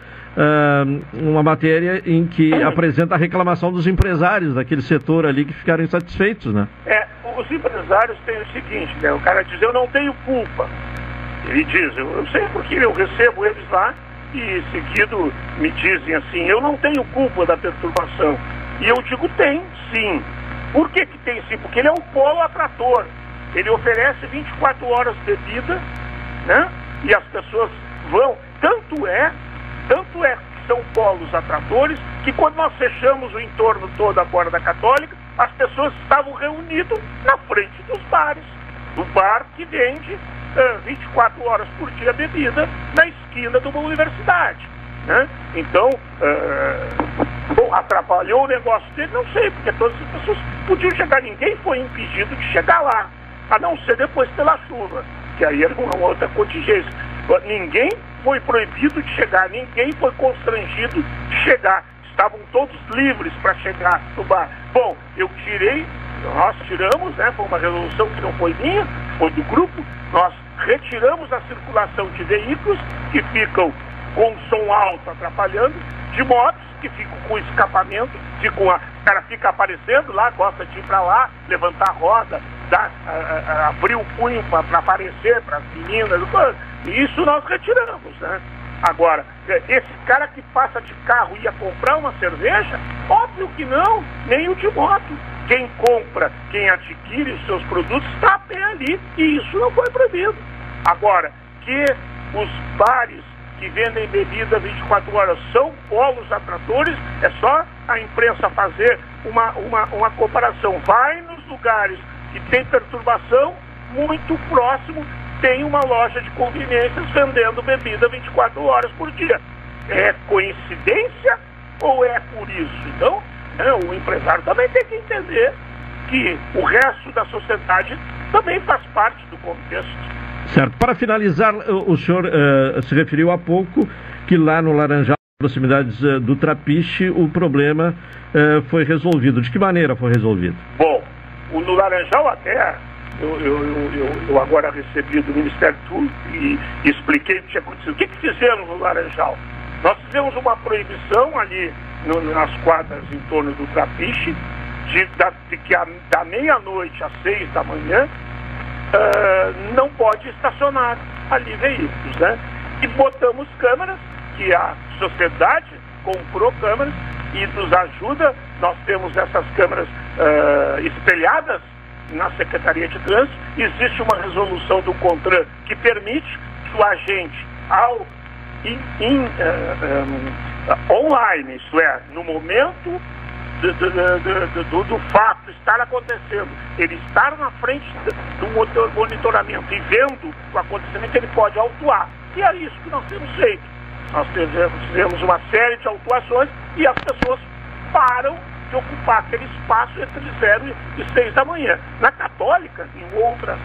uma matéria em que apresenta a reclamação dos empresários daquele setor ali que ficaram insatisfeitos, né? É, os empresários têm o seguinte, né? O cara diz, eu não tenho culpa. Ele diz, eu, eu sei porque eu recebo eles lá e seguido me dizem assim, eu não tenho culpa da perturbação. E eu digo, tem sim. Por que, que tem sim? Porque ele é um polo atrator. Ele oferece 24 horas de bebida, né? E as pessoas vão. Tanto é, tanto é que são polos atratores, que quando nós fechamos o entorno todo agora da Católica, as pessoas estavam reunidas na frente dos bares. Do bar que vende 24 horas por dia bebida na esquina de uma universidade. Né? Então, uh, bom, atrapalhou o negócio dele, não sei, porque todas as pessoas podiam chegar, ninguém foi impedido de chegar lá, a não ser depois pela chuva, que aí era uma outra contingência. Ninguém foi proibido de chegar, ninguém foi constrangido de chegar. Estavam todos livres para chegar no bar. Bom, eu tirei, nós tiramos, né? Foi uma resolução que não foi minha, foi do grupo, nós retiramos a circulação de veículos que ficam com som alto atrapalhando, de motos que ficam com escapamento, ficam a, o cara fica aparecendo lá, gosta de ir para lá, levantar a roda, dar, a, a, abrir o punho para aparecer para as meninas, isso nós retiramos, né? Agora, é, esse cara que passa de carro ia comprar uma cerveja, óbvio que não, nem o de moto. Quem compra, quem adquire os seus produtos, está bem ali e isso não foi proibido. Agora, que os bares que vendem bebida 24 horas são polos atratores, é só a imprensa fazer uma, uma, uma comparação. Vai nos lugares que tem perturbação, muito próximo tem uma loja de conveniências vendendo bebida 24 horas por dia. É coincidência ou é por isso? Então, é, o empresário também tem que entender que o resto da sociedade também faz parte do contexto. Certo. Para finalizar, o senhor uh, se referiu há pouco que lá no Laranjal, proximidades uh, do Trapiche, o problema uh, foi resolvido. De que maneira foi resolvido? Bom, no Laranjal até eu, eu, eu, eu, agora recebi do Ministério Público e, e expliquei o que tinha acontecido. O que, que fizemos no Laranjal? Nós fizemos uma proibição ali no, nas quadras em torno do Trapiche, de, da, de que a, da meia-noite às seis da manhã uh, não pode estacionar ali veículos, né? E botamos câmeras, que a sociedade comprou câmeras e nos ajuda. Nós temos essas câmeras uh, espelhadas na Secretaria de Trânsito. Existe uma resolução do CONTRAN que permite que o agente ao in, in, uh, um, online, isto é, no momento do, do, do, do, fato estar acontecendo, ele estar na frente do monitoramento e vendo o acontecimento, ele pode autuar. E é isso que nós temos feito. Nós fizemos uma série de autuações e as pessoas param de ocupar aquele espaço entre 0 e 6 da manhã. Na Católica, em outra,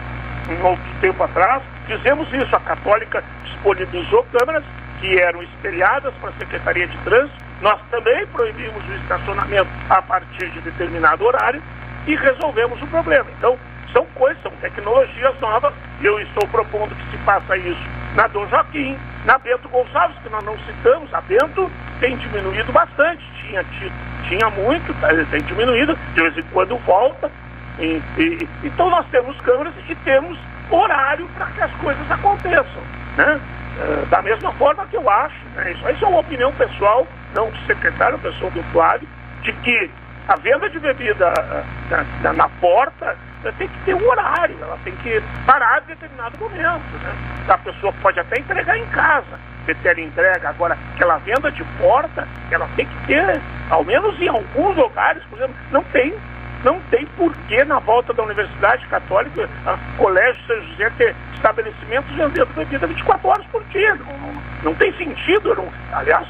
em outro tempo atrás, fizemos isso. A Católica disponibilizou câmeras que eram espelhadas para a Secretaria de Trânsito. Nós também proibimos o estacionamento a partir de determinado horário e resolvemos o problema. Então, são coisas, são tecnologias novas. Eu estou propondo que se faça isso na Dom Joaquim, na Bento Gonçalves, que nós não citamos. A Bento tem diminuído bastante, tinha, tinha muito, tá, tem diminuído, de vez em quando volta. E, e, então nós temos câmeras e temos horário para que as coisas aconteçam. Né? Uh, da mesma forma que eu acho, né? isso, isso é uma opinião pessoal, não do secretário, pessoal do Flávio, de que a venda de bebida uh, na, na, na, porta uh, tem que ter um horário, ela tem que parar em determinado momento. Né? A pessoa pode até entregar em casa, ter entrega, agora aquela venda de porta, ela tem que ter, ao menos em alguns lugares, por exemplo, não tem não tem porquê na volta da Universidade Católica, a Colégio São José ter estabelecimentos vendendo bebida 24 horas por dia. Não, não, não tem sentido. Não, aliás,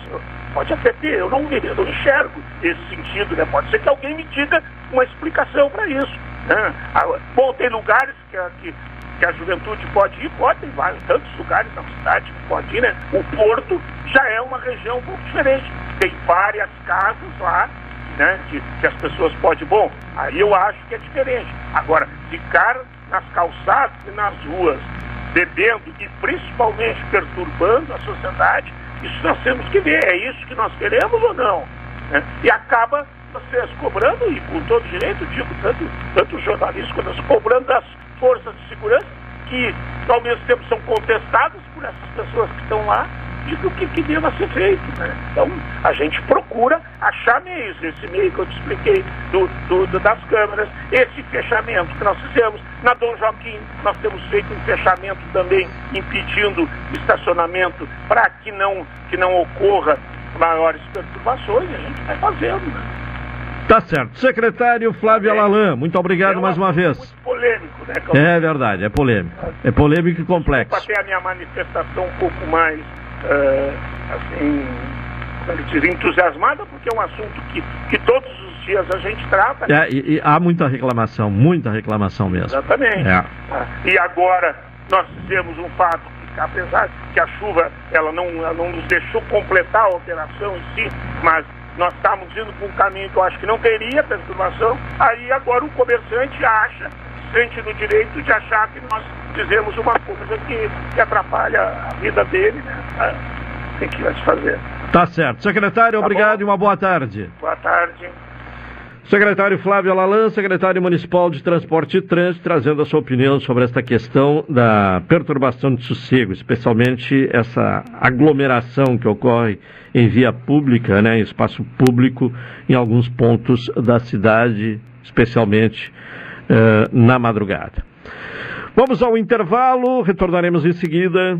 pode até ter, eu não, eu não enxergo esse sentido. Né? Pode ser que alguém me diga uma explicação para isso. Né? Ah, bom, tem lugares que, que, que, a juventude pode ir, pode, tem vários, tantos lugares na cidade que pode ir. Né? O Porto já é uma região um pouco diferente. Tem várias casas lá né, que, que as pessoas podem. Bom, aí eu acho que é diferente. Agora, ficar nas calçadas e nas ruas, bebendo e principalmente perturbando a sociedade, isso nós temos que ver. É isso que nós queremos ou não? Né? E acaba vocês cobrando, e com todo direito, digo, tanto, tanto os jornalistas quanto as cobrando das forças de segurança, que ao mesmo tempo são contestadas por essas pessoas que estão lá, do que, que deva ser feito. Né? Então, a gente procura achar meios, esse meio que eu te expliquei do, do, das câmeras, esse fechamento que nós fizemos. Na Dom Joaquim, nós temos feito um fechamento também impedindo estacionamento para que não, que não ocorra maiores perturbações, e a gente vai fazendo. Né? Tá certo. Secretário Flávio é, Alalan, muito obrigado é mais uma vez. Muito polêmico, né? É verdade, é polêmico. É polêmico e complexo. Ter a minha manifestação um pouco mais uh, assim, como diz, entusiasmada, porque é um assunto que, que todos os dias a gente trata. É, e, e há muita reclamação, muita reclamação mesmo. Exatamente. É. Ah, e agora nós fizemos um fato que, apesar que a chuva ela não, ela não nos deixou completar a operação em si, mas nós estávamos indo por um caminho que eu acho que não teria perturbação, aí agora o comerciante acha, sente no direito de achar que nós fizemos uma coisa que, que atrapalha a vida dele, né? Ah, tem que se fazer. Tá certo. Secretário, tá obrigado bom? e uma boa tarde. Boa tarde. Secretário Flávio Alalan, secretário municipal de Transporte e Trânsito, trazendo a sua opinião sobre esta questão da perturbação de sossego, especialmente essa aglomeração que ocorre em via pública, né, em espaço público, em alguns pontos da cidade, especialmente uh, na madrugada. Vamos ao intervalo, retornaremos em seguida.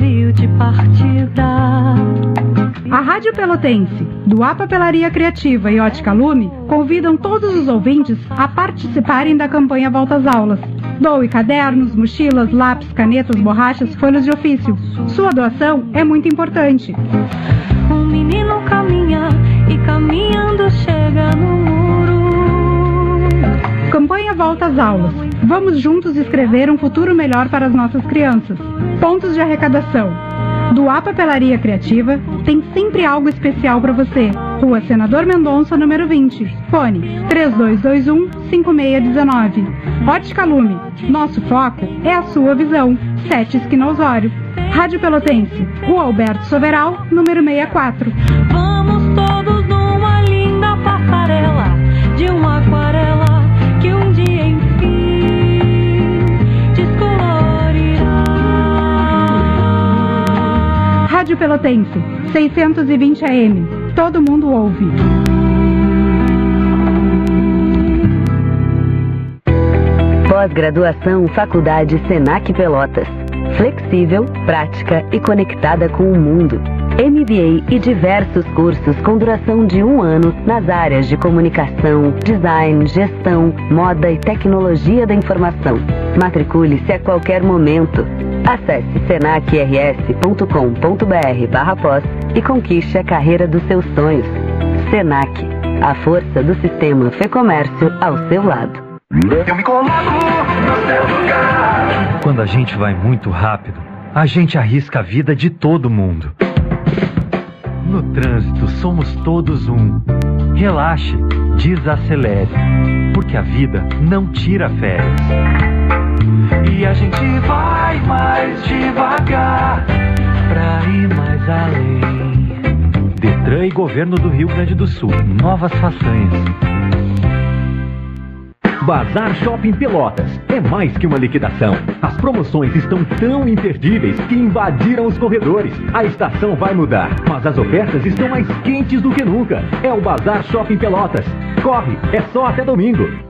de partida. A Rádio Pelotense, do A Papelaria Criativa e Ótica Lume, convidam todos os ouvintes a participarem da campanha Volta às Aulas. Doe cadernos, mochilas, lápis, canetas, borrachas, folhas de ofício. Sua doação é muito importante. Um menino caminha e caminhando chega no muro. Campanha Volta às Aulas. Vamos juntos escrever um futuro melhor para as nossas crianças. Pontos de arrecadação. Do A Papelaria Criativa tem sempre algo especial para você. Rua Senador Mendonça, número 20. Fone 3221-5619. Ótica Lume. Nosso foco é a sua visão. Sete Esquina Osório. Rádio Pelotense. Rua Alberto Soveral, número 64. Vamos todos numa linda passarela de uma aquarela Rádio Pelotense, 620 AM. Todo mundo ouve. Pós-graduação Faculdade Senac Pelotas. Flexível, prática e conectada com o mundo. MBA e diversos cursos com duração de um ano nas áreas de comunicação, design, gestão, moda e tecnologia da informação. Matricule-se a qualquer momento. Acesse senacrs.com.br barra pós e conquiste a carreira dos seus sonhos. Senac, a força do sistema Fecomércio ao seu lado. Eu me coloco no seu lugar. Quando a gente vai muito rápido, a gente arrisca a vida de todo mundo. No trânsito, somos todos um. Relaxe, desacelere, porque a vida não tira férias. E a gente vai mais devagar pra ir mais além. Detran e Governo do Rio Grande do Sul. Novas façanhas. Bazar Shopping Pelotas é mais que uma liquidação. As promoções estão tão imperdíveis que invadiram os corredores. A estação vai mudar, mas as ofertas estão mais quentes do que nunca. É o Bazar Shopping Pelotas. Corre, é só até domingo.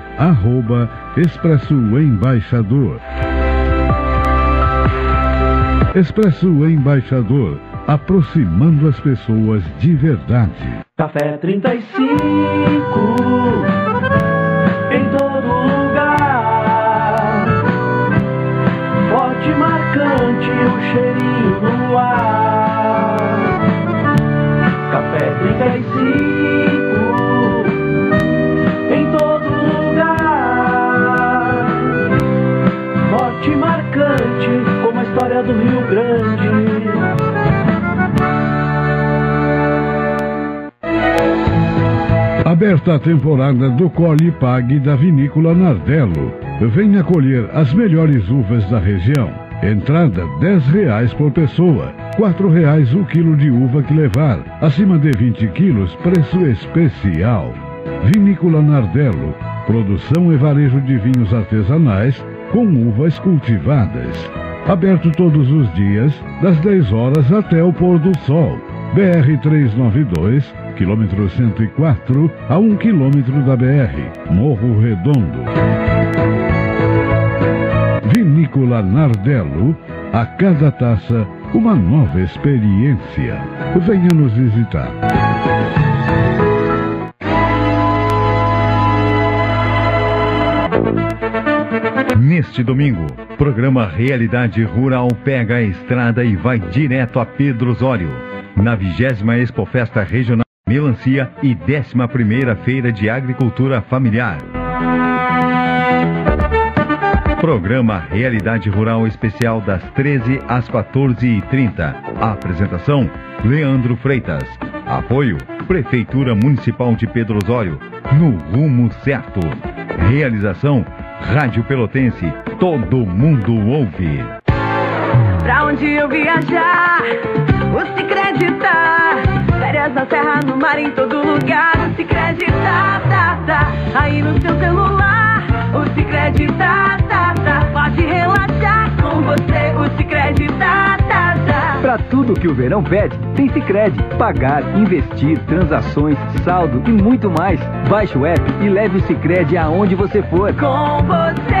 arroba Expresso Embaixador. Expresso Embaixador, aproximando as pessoas de verdade. Café 35 do Rio Grande. Aberta a temporada do Colhe Pague da Vinícola Nardello. Venha colher as melhores uvas da região. Entrada R$ 10 por pessoa. R$ reais o quilo de uva que levar. Acima de 20 quilos, preço especial. Vinícola Nardello. Produção e varejo de vinhos artesanais com uvas cultivadas. Aberto todos os dias, das 10 horas até o pôr do sol. BR 392, quilômetro 104, a 1 quilômetro da BR, Morro Redondo. Vinícola Nardello, a cada taça, uma nova experiência. Venha nos visitar. Neste domingo, programa Realidade Rural pega a estrada e vai direto a Pedro Osório, na vigésima Expofesta Regional Melancia e 11 primeira Feira de Agricultura Familiar. Programa Realidade Rural Especial das 13 às 14h30. Apresentação: Leandro Freitas. Apoio: Prefeitura Municipal de Pedro Osório. No rumo certo. Realização: Rádio Pelotense, todo mundo ouve. Pra onde eu viajar, o Cicred tá. Férias na serra, no mar, em todo lugar, o Cicred tá, tá, tá. Aí no seu celular, o Cicred tá, tá, tá. Pode relaxar com você, o Cicred tá, Pra tudo que o verão pede, tem Cicred. Pagar, investir, transações, saldo e muito mais. Baixe o app e leve o Cicred aonde você for. Com você,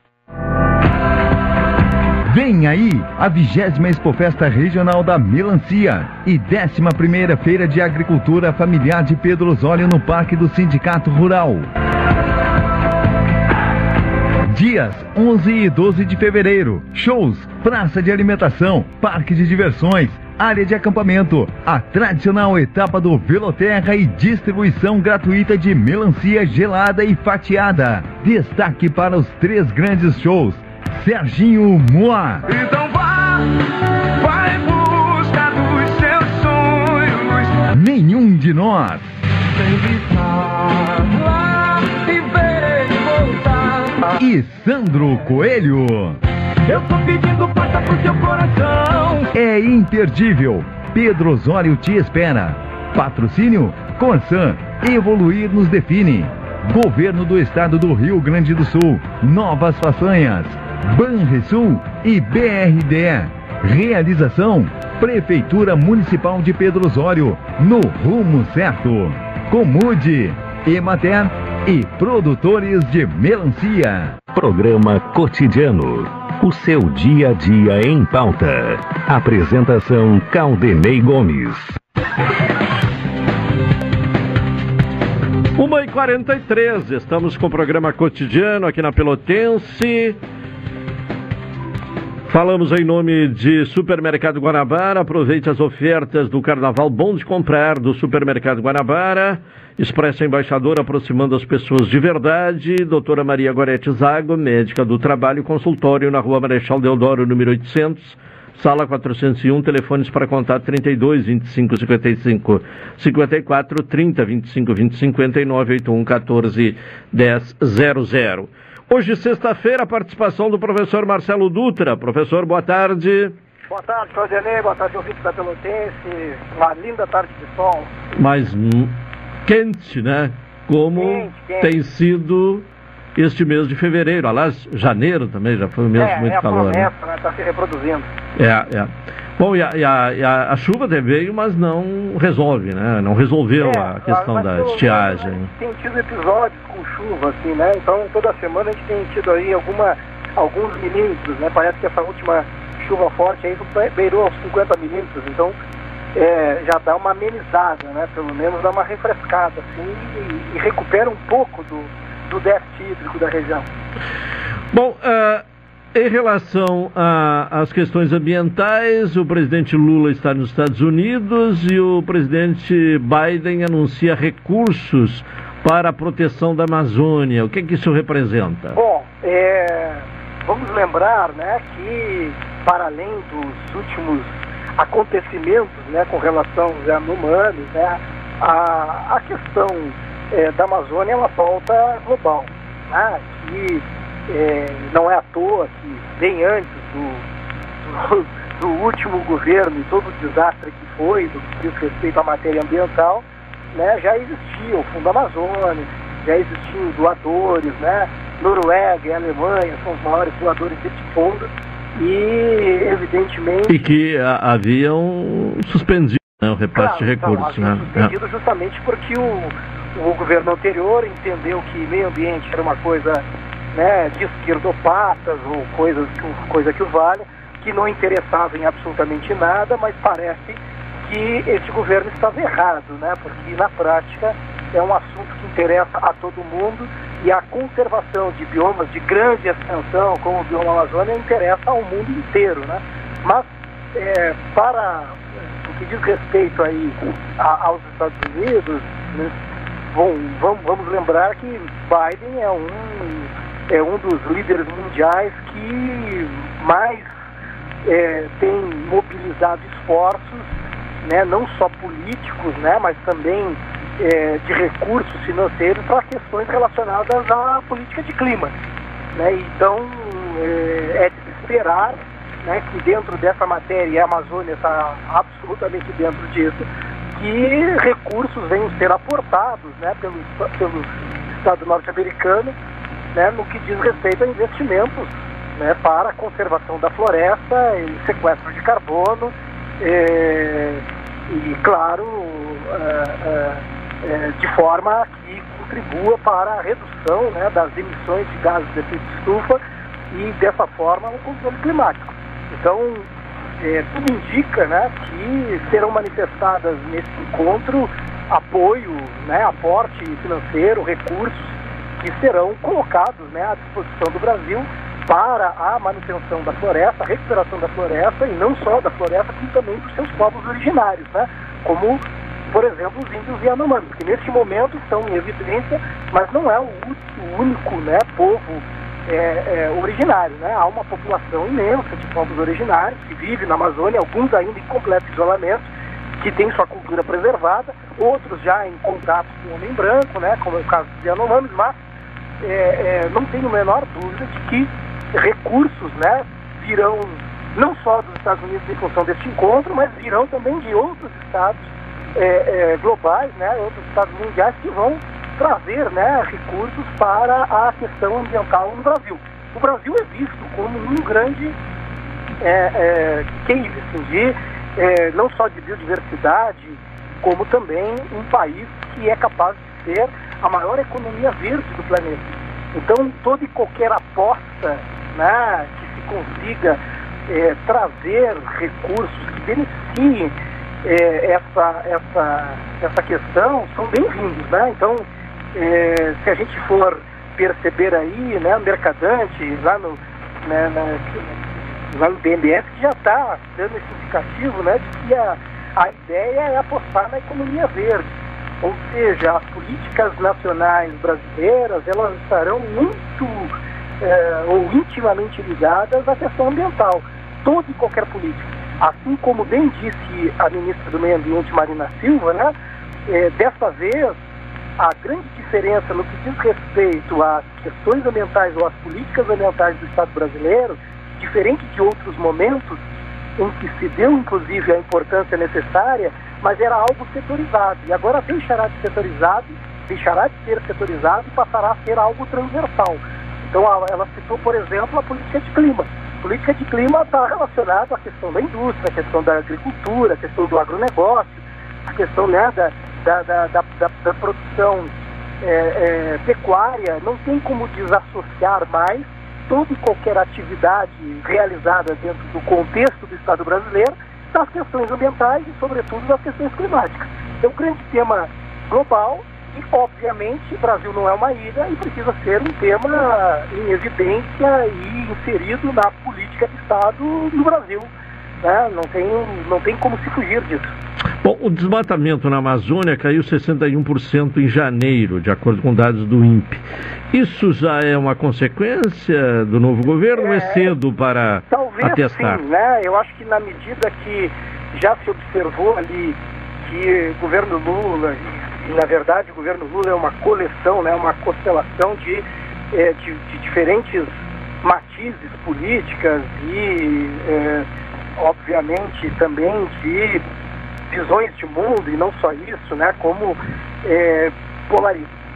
Vem aí a vigésima Expofesta Regional da Melancia e décima primeira Feira de Agricultura Familiar de Pedro Osório no Parque do Sindicato Rural. Dias 11 e 12 de fevereiro. Shows, praça de alimentação, parque de diversões, área de acampamento, a tradicional etapa do Veloterra e distribuição gratuita de melancia gelada e fatiada. Destaque para os três grandes shows. Serginho Moa. Então vá, vai em busca dos seus sonhos. Nenhum de nós. Sempre estar lá e ver voltar. E Sandro Coelho. Eu tô pedindo porta pro seu coração. É imperdível. Pedro Osório te espera. Patrocínio Corsan. Evoluir nos define. Governo do Estado do Rio Grande do Sul. Novas façanhas. Banrisul e BRD. Realização: Prefeitura Municipal de Pedro Osório. No rumo certo. Comude, Emater e produtores de melancia. Programa Cotidiano. O seu dia a dia em pauta. Apresentação Caldenei Gomes. 1h43, estamos com o programa cotidiano aqui na Pelotense. Falamos em nome de Supermercado Guanabara. Aproveite as ofertas do Carnaval Bom de Comprar do Supermercado Guanabara. Expressa Embaixador aproximando as pessoas de verdade. Doutora Maria Gorete Zago, médica do trabalho, consultório na rua Marechal Deodoro, número 800. Sala 401, telefones para contato 32 25 55 54 30 25 20 59 81 14 10 00. Hoje, sexta-feira, a participação do professor Marcelo Dutra. Professor, boa tarde. Boa tarde, Claudianei. Boa tarde, ouvintes da Pelotense. Uma linda tarde de sol. Mas hum, quente, né? Como Quente, quente. tem sido este mês de fevereiro. Aliás, janeiro também já foi um mês é, muito é a calor. né? promessa, né? Está se reproduzindo. É, é. Bom, e a, e a- e a- a chuva veio, mas não resolve, né? Não resolveu É, a questão mas da pelo estiagem. menos Tem tido episódios com chuva, assim, né? Então, toda semana a gente tem tido aí alguma, alguns milímetros, né? Parece que essa última chuva forte aí beirou aos 50 milímetros. Então, é, já dá uma amenizada, né? Pelo menos dá uma refrescada, assim, e, e recupera um pouco do, do déficit hídrico da região. Bom, ah, em relação às questões ambientais, o presidente Lula está nos Estados Unidos e o presidente Biden anuncia recursos para a proteção da Amazônia. O que, que isso representa? Bom, é, vamos lembrar né, que, para além dos últimos acontecimentos né, com relação aos Yanomamis, né, a, a questão é, da Amazônia é uma pauta global. Né, é, não é à toa que, bem antes do, do, do último governo e todo o desastre que foi, do que diz respeito à matéria ambiental, né, já existia o Fundo Amazônia, já existiam doadores, né? Noruega e Alemanha são os maiores doadores desse fundo e, evidentemente, E que a- haviam suspendido né, o repasse de então, recursos. havia né? suspendido justamente porque o, o governo anterior entendeu que meio ambiente era uma coisa né, de esquerdopatas ou coisas coisa que o valha, que não interessava em absolutamente nada, mas parece que esse governo estava errado, né? Porque na prática é um assunto que interessa a todo mundo e a conservação de biomas de grande extensão, como o bioma Amazônia, interessa ao mundo inteiro, né? Mas é, para que diz respeito aí a, aos Estados Unidos, né, bom, vamos, vamos lembrar que Biden é um é um dos líderes mundiais que mais é, tem mobilizado esforços, né, não só políticos, né, mas também é, de recursos financeiros para questões relacionadas à política de clima. Né? Então, é, é de esperar né, que dentro dessa matéria, e a Amazônia está absolutamente dentro disso, que recursos venham ser aportados né, pelo, pelo Estado norte-americano né, no que diz respeito a investimentos né, para a conservação da floresta e sequestro de carbono é, e, claro, é, é, de forma que contribua para a redução né, das emissões de gases de efeito de estufa e, dessa forma, o controle climático. Então, é, tudo indica né, que serão manifestadas nesse encontro apoio, né, aporte financeiro, recursos que serão colocados né, à disposição do Brasil para a manutenção da floresta, a recuperação da floresta e não só da floresta, como também dos seus povos originários, né, como, por exemplo, os índios Yanomamis, que neste momento estão em evidência, mas não é o, único né, povo é, é, originário. Né? Há uma população imensa de povos originários que vive na Amazônia, alguns ainda em completo isolamento, que tem sua cultura preservada, outros já em contato com o homem branco, né, como é o caso dos Yanomamis, mas é, é, não tenho a menor dúvida de que recursos né, virão não só dos Estados Unidos em função deste encontro, mas virão também de outros estados é, é, globais, né, outros estados mundiais que vão trazer né, recursos para a questão ambiental no Brasil. O Brasil é visto como um grande é, é, case assim, de, é, não só de biodiversidade, como também um país que é capaz de ser a maior economia verde do planeta. Então, toda e qualquer aposta né, que se consiga é, trazer recursos que beneficiem é, essa, essa, essa questão são bem-vindos. Né? Então, é, se a gente for perceber aí, né, Mercadante, lá no, né, na, lá no BNDES, que já está dando esse indicativo né, de que a, a ideia é apostar na economia verde. Ou seja, as políticas nacionais brasileiras elas estarão muito é, ou intimamente ligadas à questão ambiental. Toda e qualquer política. Assim como bem disse a ministra do Meio Ambiente, Marina Silva, né, é, dessa vez a grande diferença no que diz respeito às questões ambientais ou às políticas ambientais do Estado brasileiro, diferente de outros momentos em que se deu inclusive a importância necessária mas era algo setorizado. E agora deixará de setorizado, deixará de ser setorizado e passará a ser algo transversal. Então ela citou, por exemplo, a política de clima. A política de clima está relacionada à questão da indústria, à questão da agricultura, à questão do agronegócio, à questão né, da, da, da, da, da produção é, é, pecuária. Não tem como desassociar mais toda e qualquer atividade realizada dentro do contexto do Estado brasileiro das questões ambientais e, sobretudo, das questões climáticas. É um grande tema global e, obviamente, o Brasil não é uma ilha e precisa ser um tema em evidência e inserido na política de Estado no Brasil. Né? Não, tem, não tem como se fugir disso. Bom, o desmatamento na Amazônia caiu 61% em janeiro, de acordo com dados do INPE. Isso já é uma consequência do novo governo é, ou é cedo para talvez atestar? Sim, né? Eu acho que na medida que já se observou ali que o governo Lula, e, na verdade o governo Lula é uma coleção, né, uma constelação de, é, de, de, diferentes matizes políticas e, é, obviamente, também de visões de mundo, e não só isso, né, como é,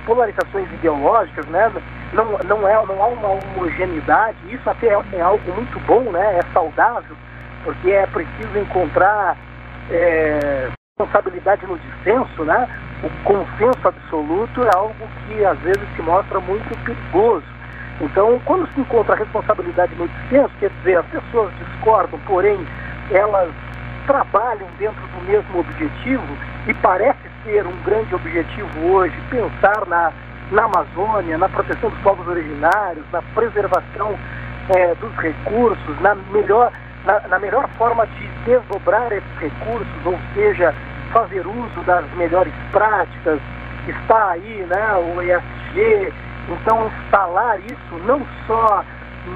polarizações ideológicas, né, não, não, é, não há uma homogeneidade, isso até é, é algo muito bom, né, é saudável, porque é preciso encontrar é, responsabilidade no dissenso, né, o consenso absoluto é algo que às vezes se mostra muito perigoso. Então, quando se encontra responsabilidade no dissenso, quer dizer, as pessoas discordam, porém elas trabalham dentro do mesmo objetivo e parece ser um grande objetivo hoje pensar na, na Amazônia, na proteção dos povos originários, na preservação é, dos recursos, na melhor, na, na melhor forma de desdobrar esses recursos, ou seja, fazer uso das melhores práticas, está aí né, o ESG, então instalar isso não só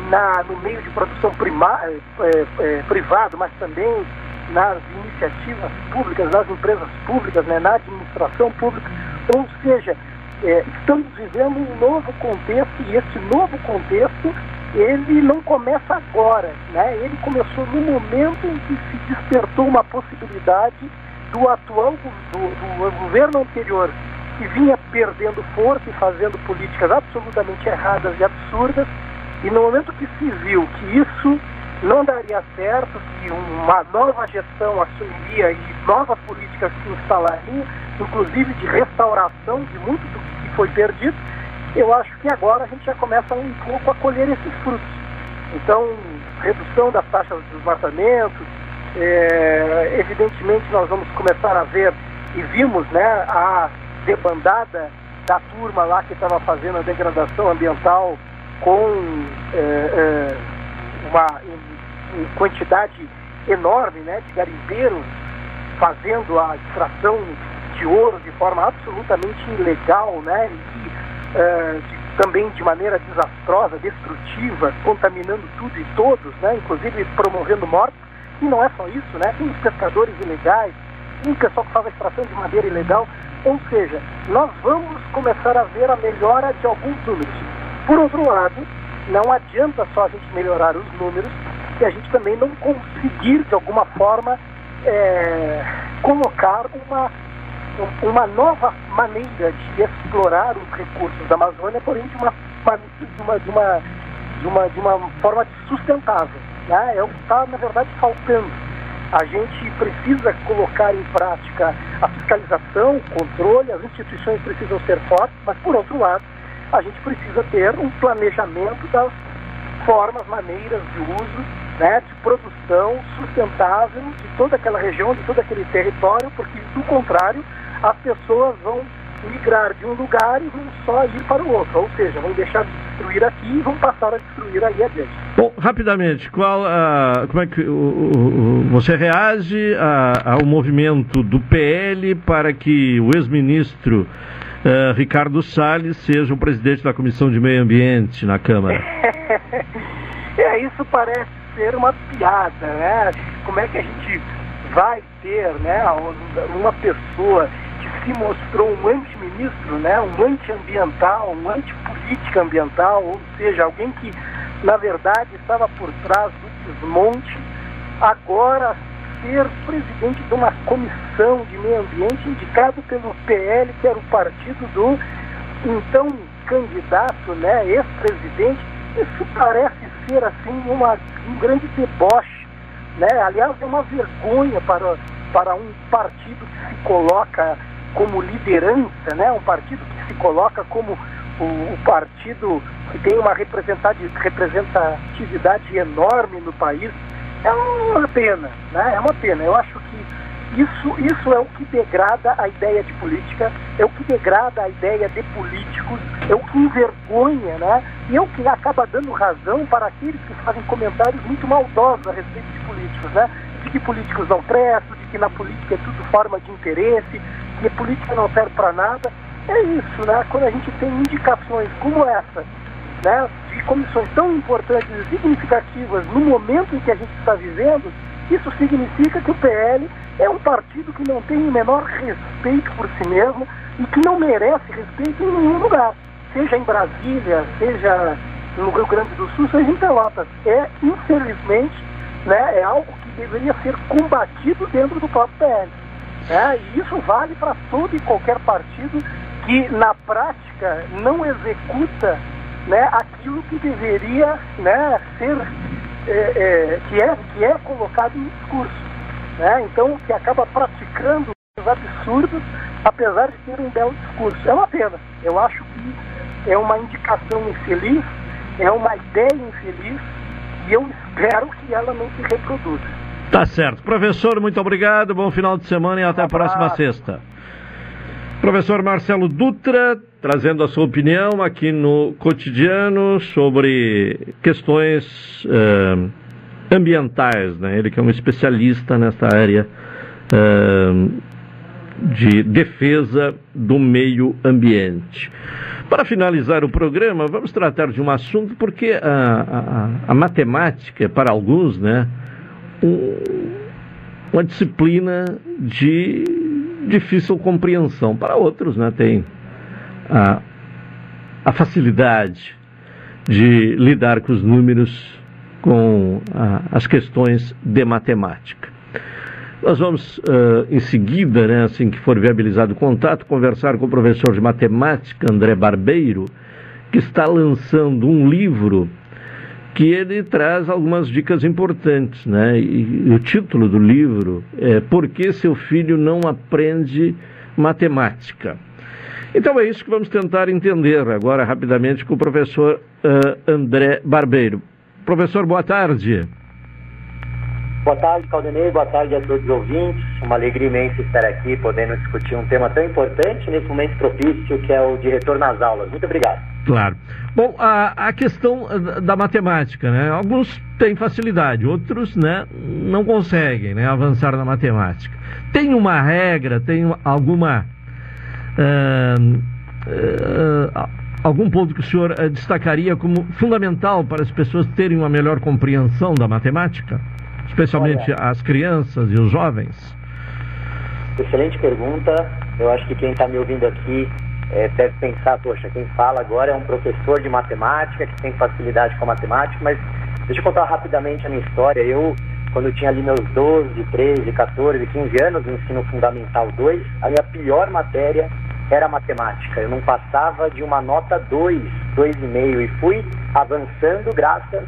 na, no meio de produção prima, é, é, privado, mas também nas iniciativas públicas, nas empresas públicas, né, na administração pública. Ou seja, é, estamos vivendo um novo contexto e esse novo contexto ele não começa agora, né? ele começou no momento em que se despertou uma possibilidade do atual do, do governo anterior que vinha perdendo força e fazendo políticas absolutamente erradas e absurdas, e no momento que se viu que isso não daria certo, que uma nova gestão assumiria e novas políticas se instalariam, inclusive de restauração de muito do que foi perdido, eu acho que agora a gente já começa um pouco a colher esses frutos. Então, redução das taxas de desmatamento, é, evidentemente nós vamos começar a ver, e vimos né, a debandada da turma lá que estava fazendo a degradação ambiental com é, é, uma quantidade enorme né, de garimpeiros fazendo a extração de ouro de forma absolutamente ilegal né, e é, de, também de maneira desastrosa, destrutiva, contaminando tudo e todos, né, inclusive promovendo mortes. E não é só isso, né? Tem os pescadores ilegais, o pessoal que faz a extração de madeira ilegal. Ou seja, nós vamos começar a ver a melhora de alguns números. Por outro lado, não adianta só a gente melhorar os números se a gente também não conseguir, de alguma forma, é, colocar uma, uma nova maneira de explorar os recursos da Amazônia, porém de uma, de uma, de uma, de uma, de uma forma sustentável. Né? É o que está, na verdade, faltando. A gente precisa colocar em prática a fiscalização, o controle, as instituições precisam ser fortes, mas, por outro lado, a gente precisa ter um planejamento das formas, maneiras de uso, né, de produção sustentável de toda aquela região, de todo aquele território, porque, do contrário, as pessoas vão migrar de um lugar e vão só ir para o outro, ou seja, vão deixar de destruir aqui e vão passar a destruir ali adiante. Bom, rapidamente, qual, uh, como é que uh, uh, você reage ao movimento do PL para que o ex-ministro Ricardo Salles seja o presidente da Comissão de Meio Ambiente na Câmara? é, isso parece ser uma piada, né? Como é que a gente vai ter né, uma pessoa que se mostrou um antiministro, né, um antiambiental, um antipolítica ambiental, ou seja, alguém que, na verdade, estava por trás do desmonte, agora ser presidente de uma comissão de meio ambiente indicado pelo PL, que era o partido do então candidato, né, ex-presidente, isso parece ser assim uma, um grande deboche. Né? Aliás, é uma vergonha para, para um partido que se coloca como liderança, né? um partido que se coloca como o, o partido que tem uma representatividade enorme no país, é uma pena, né? é uma pena. Eu acho que isso, isso é o que degrada a ideia de política, é o que degrada a ideia de políticos, é o que envergonha, né? E é o que acaba dando razão para aqueles que fazem comentários muito maldosos a respeito de políticos, né? De que políticos não prestam, de que na política é tudo forma de interesse, que a política não serve para nada. É isso, né? Quando a gente tem indicações como essa, né? De comissões tão importantes e significativas no momento em que a gente está vivendo, isso significa que o PL é um partido que não tem o menor respeito por si mesmo e que não merece respeito em nenhum lugar, seja em Brasília, seja no Rio Grande do Sul, seja em Pelotas. É, infelizmente, né, é algo que deveria ser combatido dentro do próprio PL. Né? E isso vale para todo e qualquer partido que, na prática, não executa né, aquilo que deveria né, ser é, é, que, é, que é colocado no discurso. Né? Então, que acaba praticando os absurdos, apesar de ter um belo discurso. É uma pena. Eu acho que é uma indicação infeliz, é uma ideia infeliz, e eu espero que ela não se reproduza. Tá certo. Professor, muito obrigado, bom final de semana e até a próxima sexta. Professor Marcelo Dutra, trazendo a sua opinião aqui no cotidiano sobre questões uh, ambientais, né? Ele que é um especialista nessa área uh, de defesa do meio ambiente. Para finalizar o programa, vamos tratar de um assunto porque a, a, a matemática, para alguns, né, um, uma disciplina de difícil compreensão. Para outros, né, tem a, a facilidade de lidar com os números, com a, as questões de matemática. Nós vamos, uh, em seguida, né, assim que for viabilizado o contato, conversar com o professor de matemática, André Barbeiro, que está lançando um livro que ele traz algumas dicas importantes, né? E, e o título do livro é Por que seu filho não aprende matemática? Então é isso que vamos tentar entender agora rapidamente com o professor uh, André Barbeiro. Professor, boa tarde. Boa tarde, Caldenei. Boa tarde a todos os ouvintes. Uma alegria imensa estar aqui, podendo discutir um tema tão importante nesse momento propício, que é o de retorno às aulas. Muito obrigado. Claro. Bom, a, a questão da matemática, né? Alguns têm facilidade, outros, né, não conseguem, né, avançar na matemática. Tem uma regra, tem alguma algum ponto que o senhor uh, destacaria como fundamental para as pessoas terem uma melhor compreensão da matemática? especialmente Olha, as crianças e os jovens? Excelente pergunta. Eu acho que quem está me ouvindo aqui é, deve pensar, poxa, quem fala agora é um professor de matemática que tem facilidade com a matemática, mas deixa eu contar rapidamente a minha história. Eu, quando tinha ali meus 12, 13, 14, 15 anos no ensino fundamental 2, a minha pior matéria era matemática. Eu não passava de uma nota 2, 2,5 e fui avançando graças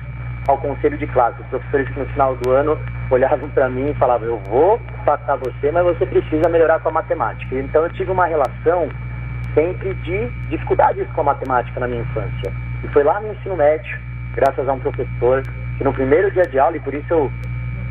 ao conselho de classe. Os professores que no final do ano olhavam para mim e falavam: Eu vou passar você, mas você precisa melhorar com a matemática. Então eu tive uma relação sempre de dificuldades com a matemática na minha infância. E foi lá no ensino médio, graças a um professor, que no primeiro dia de aula, e por isso eu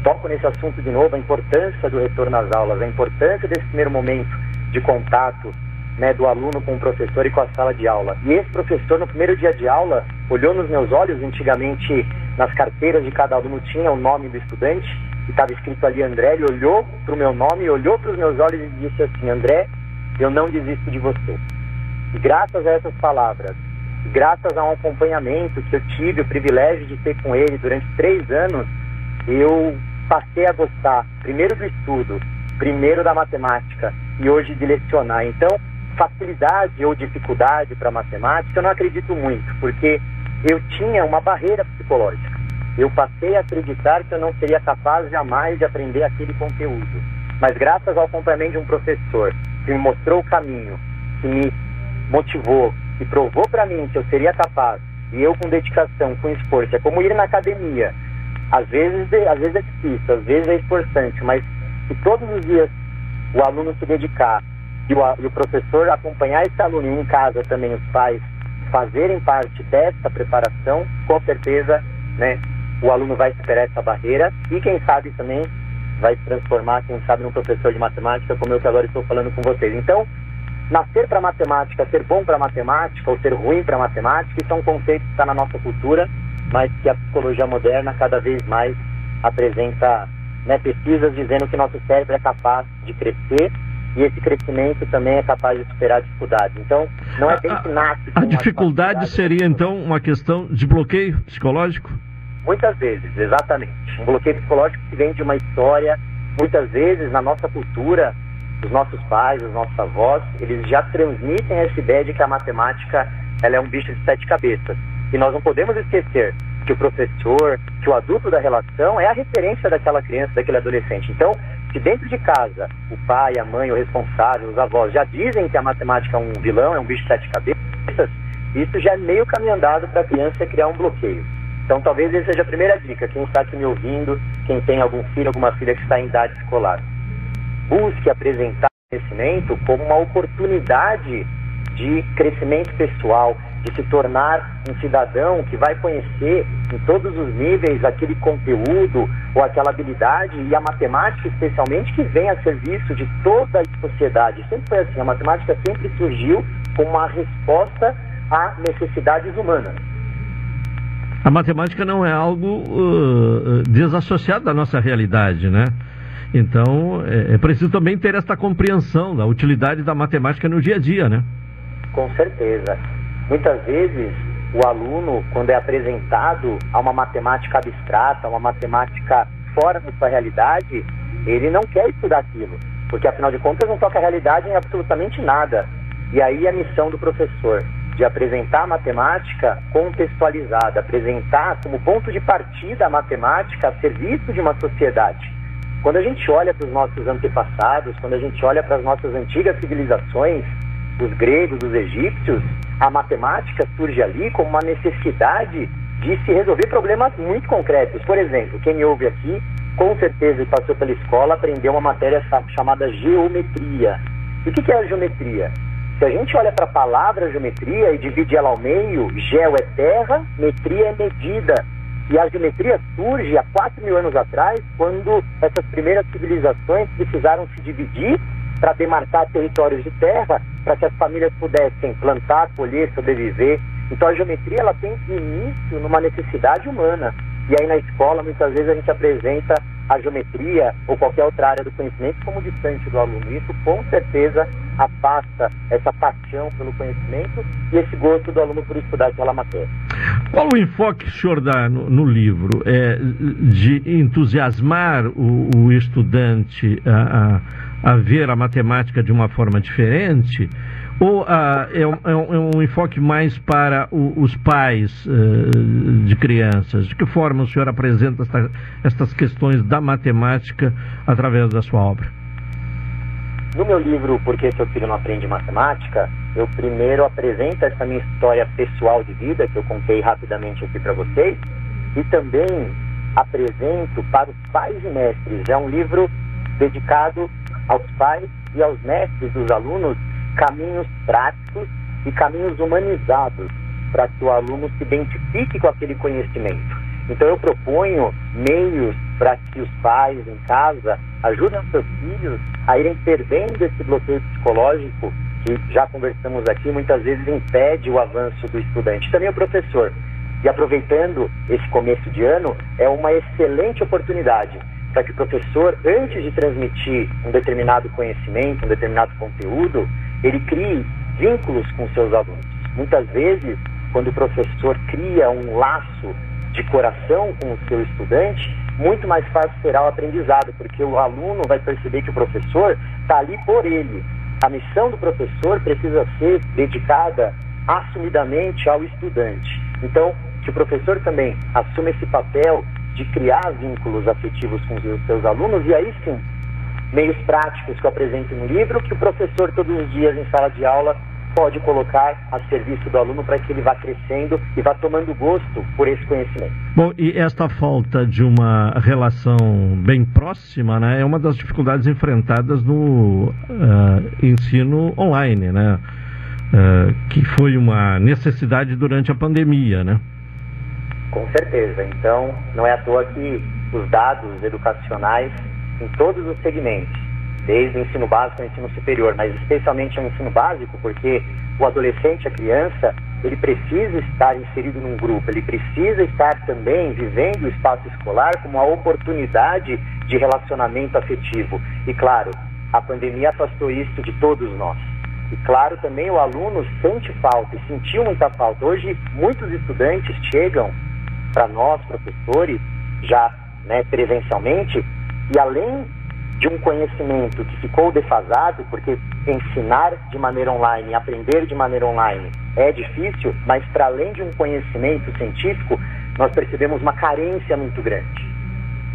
toco nesse assunto de novo, a importância do retorno às aulas, a importância desse primeiro momento de contato né, do aluno com o professor e com a sala de aula. E esse professor, no primeiro dia de aula, olhou nos meus olhos, antigamente nas carteiras de cada aluno tinha o nome do estudante, e estava escrito ali André, ele olhou para o meu nome, olhou para os meus olhos e disse assim, André, eu não desisto de você. E graças a essas palavras, graças a um acompanhamento que eu tive o privilégio de ter com ele durante três anos, eu passei a gostar, primeiro do estudo, primeiro da matemática e hoje de lecionar. Então, facilidade ou dificuldade para matemática, eu não acredito muito, porque eu tinha uma barreira psicológica. Eu passei a acreditar que eu não seria capaz jamais de aprender aquele conteúdo. Mas graças ao acompanhamento de um professor que me mostrou o caminho, que me motivou, e provou para mim que eu seria capaz, e eu com dedicação, com esforço, é como ir na academia. Às vezes, às vezes é difícil, às vezes é esforçante, mas se todos os dias o aluno se dedicar e o, e o professor acompanhar esse aluno em casa também os pais fazerem parte dessa preparação, com certeza, né, o aluno vai superar essa barreira e quem sabe também vai se transformar, quem sabe, num professor de matemática, como eu que agora estou falando com vocês. Então, nascer para matemática, ser bom para matemática ou ser ruim para matemática, isso é um conceito que está na nossa cultura, mas que a psicologia moderna cada vez mais apresenta né, pesquisas dizendo que nosso cérebro é capaz de crescer e esse crescimento também é capaz de superar dificuldades. Então, não é bem que nasce. A, a dificuldade seria então uma questão de bloqueio psicológico? Muitas vezes, exatamente. Um bloqueio psicológico que vem de uma história, muitas vezes na nossa cultura, os nossos pais, os nossos avós, eles já transmitem essa ideia de que a matemática ela é um bicho de sete cabeças. E nós não podemos esquecer que o professor, que o adulto da relação é a referência daquela criança, daquele adolescente. Então, se dentro de casa o pai, a mãe, o responsável, os avós já dizem que a matemática é um vilão, é um bicho de sete cabeças, isso já é meio caminho andado para a criança criar um bloqueio. Então talvez essa seja a primeira dica, quem está aqui me ouvindo, quem tem algum filho, alguma filha que está em idade escolar. Busque apresentar o conhecimento como uma oportunidade de crescimento pessoal, de se tornar um cidadão que vai conhecer em todos os níveis aquele conteúdo ou aquela habilidade e a matemática especialmente que vem a serviço de toda a sociedade. Sempre foi assim, a matemática sempre surgiu como uma resposta a necessidades humanas. A matemática não é algo uh, desassociado da nossa realidade, né? Então, é, é, preciso também ter esta compreensão da utilidade da matemática no dia a dia, né? Com certeza. Muitas vezes, o aluno, quando é apresentado a uma matemática abstrata, uma matemática fora da sua realidade, ele não quer estudar aquilo, porque afinal de contas não toca a realidade em absolutamente nada. E aí a missão do professor de apresentar a matemática contextualizada, apresentar como ponto de partida a matemática a serviço de uma sociedade. Quando a gente olha para os nossos antepassados, quando a gente olha para as nossas antigas civilizações, os gregos, os egípcios, a matemática surge ali como uma necessidade de se resolver problemas muito concretos. Por exemplo, quem me ouve aqui, com certeza passou pela escola, aprendeu uma matéria chamada geometria. E o que é a geometria? Se a gente olha para a palavra geometria e divide ela ao meio, geo é terra, metria é medida. E a geometria surge há 4 mil anos atrás, quando essas primeiras civilizações precisaram se dividir para demarcar territórios de terra, para que as famílias pudessem plantar, colher, sobreviver. Então a geometria ela tem início numa necessidade humana. E aí na escola muitas vezes a gente apresenta a geometria ou qualquer outra área do conhecimento como distante do aluno. Isso com certeza afasta essa paixão pelo conhecimento e esse gosto do aluno por estudar aquela matéria. Qual o enfoque que o senhor dá no, no livro? É de entusiasmar o, o estudante a, a, a ver a matemática de uma forma diferente? Ou ah, é, um, é, um, é, um, enfoque mais para o, os pais uh, de crianças? De que forma o senhor apresenta esta, estas questões da matemática através da sua obra? No meu livro Por que seu filho não aprende matemática, eu primeiro apresento essa minha história pessoal de vida, que eu contei rapidamente aqui para vocês, e também apresento para os pais e mestres. É um livro dedicado aos pais e aos mestres dos alunos caminhos práticos e caminhos humanizados para que o aluno se identifique com aquele conhecimento. Então eu proponho meios para que os pais em casa ajudem os seus filhos a irem perdendo esse bloqueio psicológico que já conversamos aqui, muitas vezes impede o avanço do estudante. Também o professor. E aproveitando esse começo de ano, é uma excelente oportunidade para que o professor, antes de transmitir um determinado conhecimento, um determinado conteúdo, ele crie vínculos com seus alunos. Muitas vezes, quando o professor cria um laço de coração com o seu estudante, muito mais fácil será o aprendizado, porque o aluno vai perceber que o professor está ali por ele. A missão do professor precisa ser dedicada assumidamente ao estudante. Então, que o professor também assuma esse papel de criar vínculos afetivos com os seus alunos e aí sim meios práticos que eu apresento no livro, que o professor todos os dias em sala de aula pode colocar a serviço do aluno para que ele vá crescendo e vá tomando gosto por esse conhecimento. Bom, e esta falta de uma relação bem próxima né, é uma das dificuldades enfrentadas no uh, ensino online, né? Uh, que foi uma necessidade durante a pandemia, né? Com certeza. Então, não é à toa que os dados educacionais em todos os segmentos, desde o ensino básico ao ensino superior, mas especialmente o ensino básico, porque o adolescente, a criança, ele precisa estar inserido num grupo, ele precisa estar também vivendo o espaço escolar como uma oportunidade de relacionamento afetivo. E claro, a pandemia afastou isso de todos nós. E claro, também o aluno sente falta e sentiu muita falta. Hoje, muitos estudantes chegam para nós, professores, já né, e além de um conhecimento que ficou defasado, porque ensinar de maneira online, aprender de maneira online é difícil, mas para além de um conhecimento científico, nós percebemos uma carência muito grande.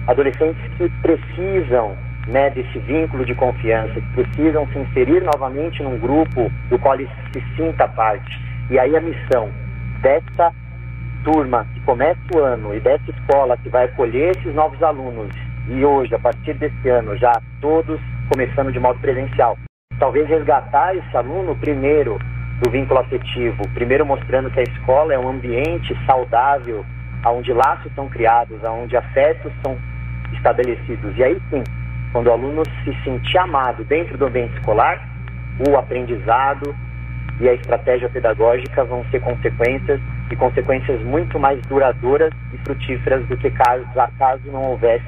Adolescentes que precisam né, desse vínculo de confiança, que precisam se inserir novamente num grupo do qual eles se sinta parte. E aí a missão dessa turma que começa o ano e dessa escola que vai acolher esses novos alunos e hoje, a partir desse ano, já todos começando de modo presencial. Talvez resgatar esse aluno primeiro do vínculo afetivo, primeiro mostrando que a escola é um ambiente saudável, onde laços são criados, onde afetos são estabelecidos. E aí sim, quando o aluno se sentir amado dentro do ambiente escolar, o aprendizado e a estratégia pedagógica vão ser consequências e consequências muito mais duradouras e frutíferas do que caso, caso não houvesse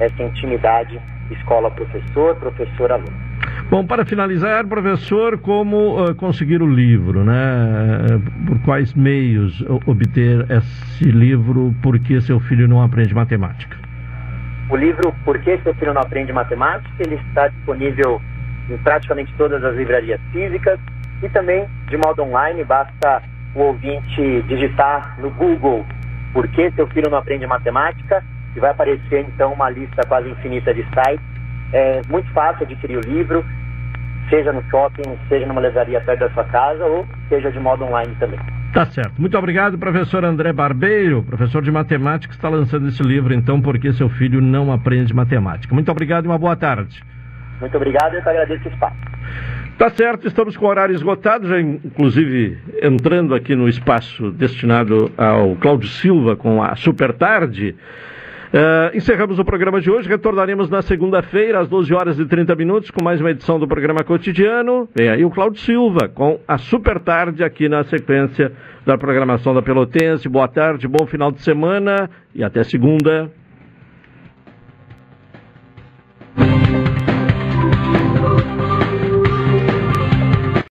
essa intimidade escola-professor, professor-aluno. Bom, para finalizar, professor, como uh, conseguir o livro, né? Por quais meios obter esse livro? Por que seu filho não aprende matemática? O livro Por que seu filho não aprende matemática? Ele está disponível em praticamente todas as livrarias físicas e também de modo online. Basta o ouvinte digitar no Google Por que seu filho não aprende matemática e vai aparecer então uma lista quase infinita de sites. É muito fácil adquirir o livro, seja no shopping, seja numa livraria perto da sua casa ou seja de modo online também. Tá certo. Muito obrigado, professor André Barbeiro, professor de matemática, que está lançando esse livro, então, porque seu filho não aprende matemática. Muito obrigado e uma boa tarde. Muito obrigado e eu agradeço o espaço. Tá certo, estamos com o horário esgotado, já inclusive entrando aqui no espaço destinado ao Cláudio Silva com a Super Tarde. Uh, encerramos o programa de hoje. Retornaremos na segunda-feira, às 12 horas e 30 minutos, com mais uma edição do programa cotidiano. Vem aí o Cláudio Silva, com a super tarde aqui na sequência da programação da Pelotense. Boa tarde, bom final de semana e até segunda.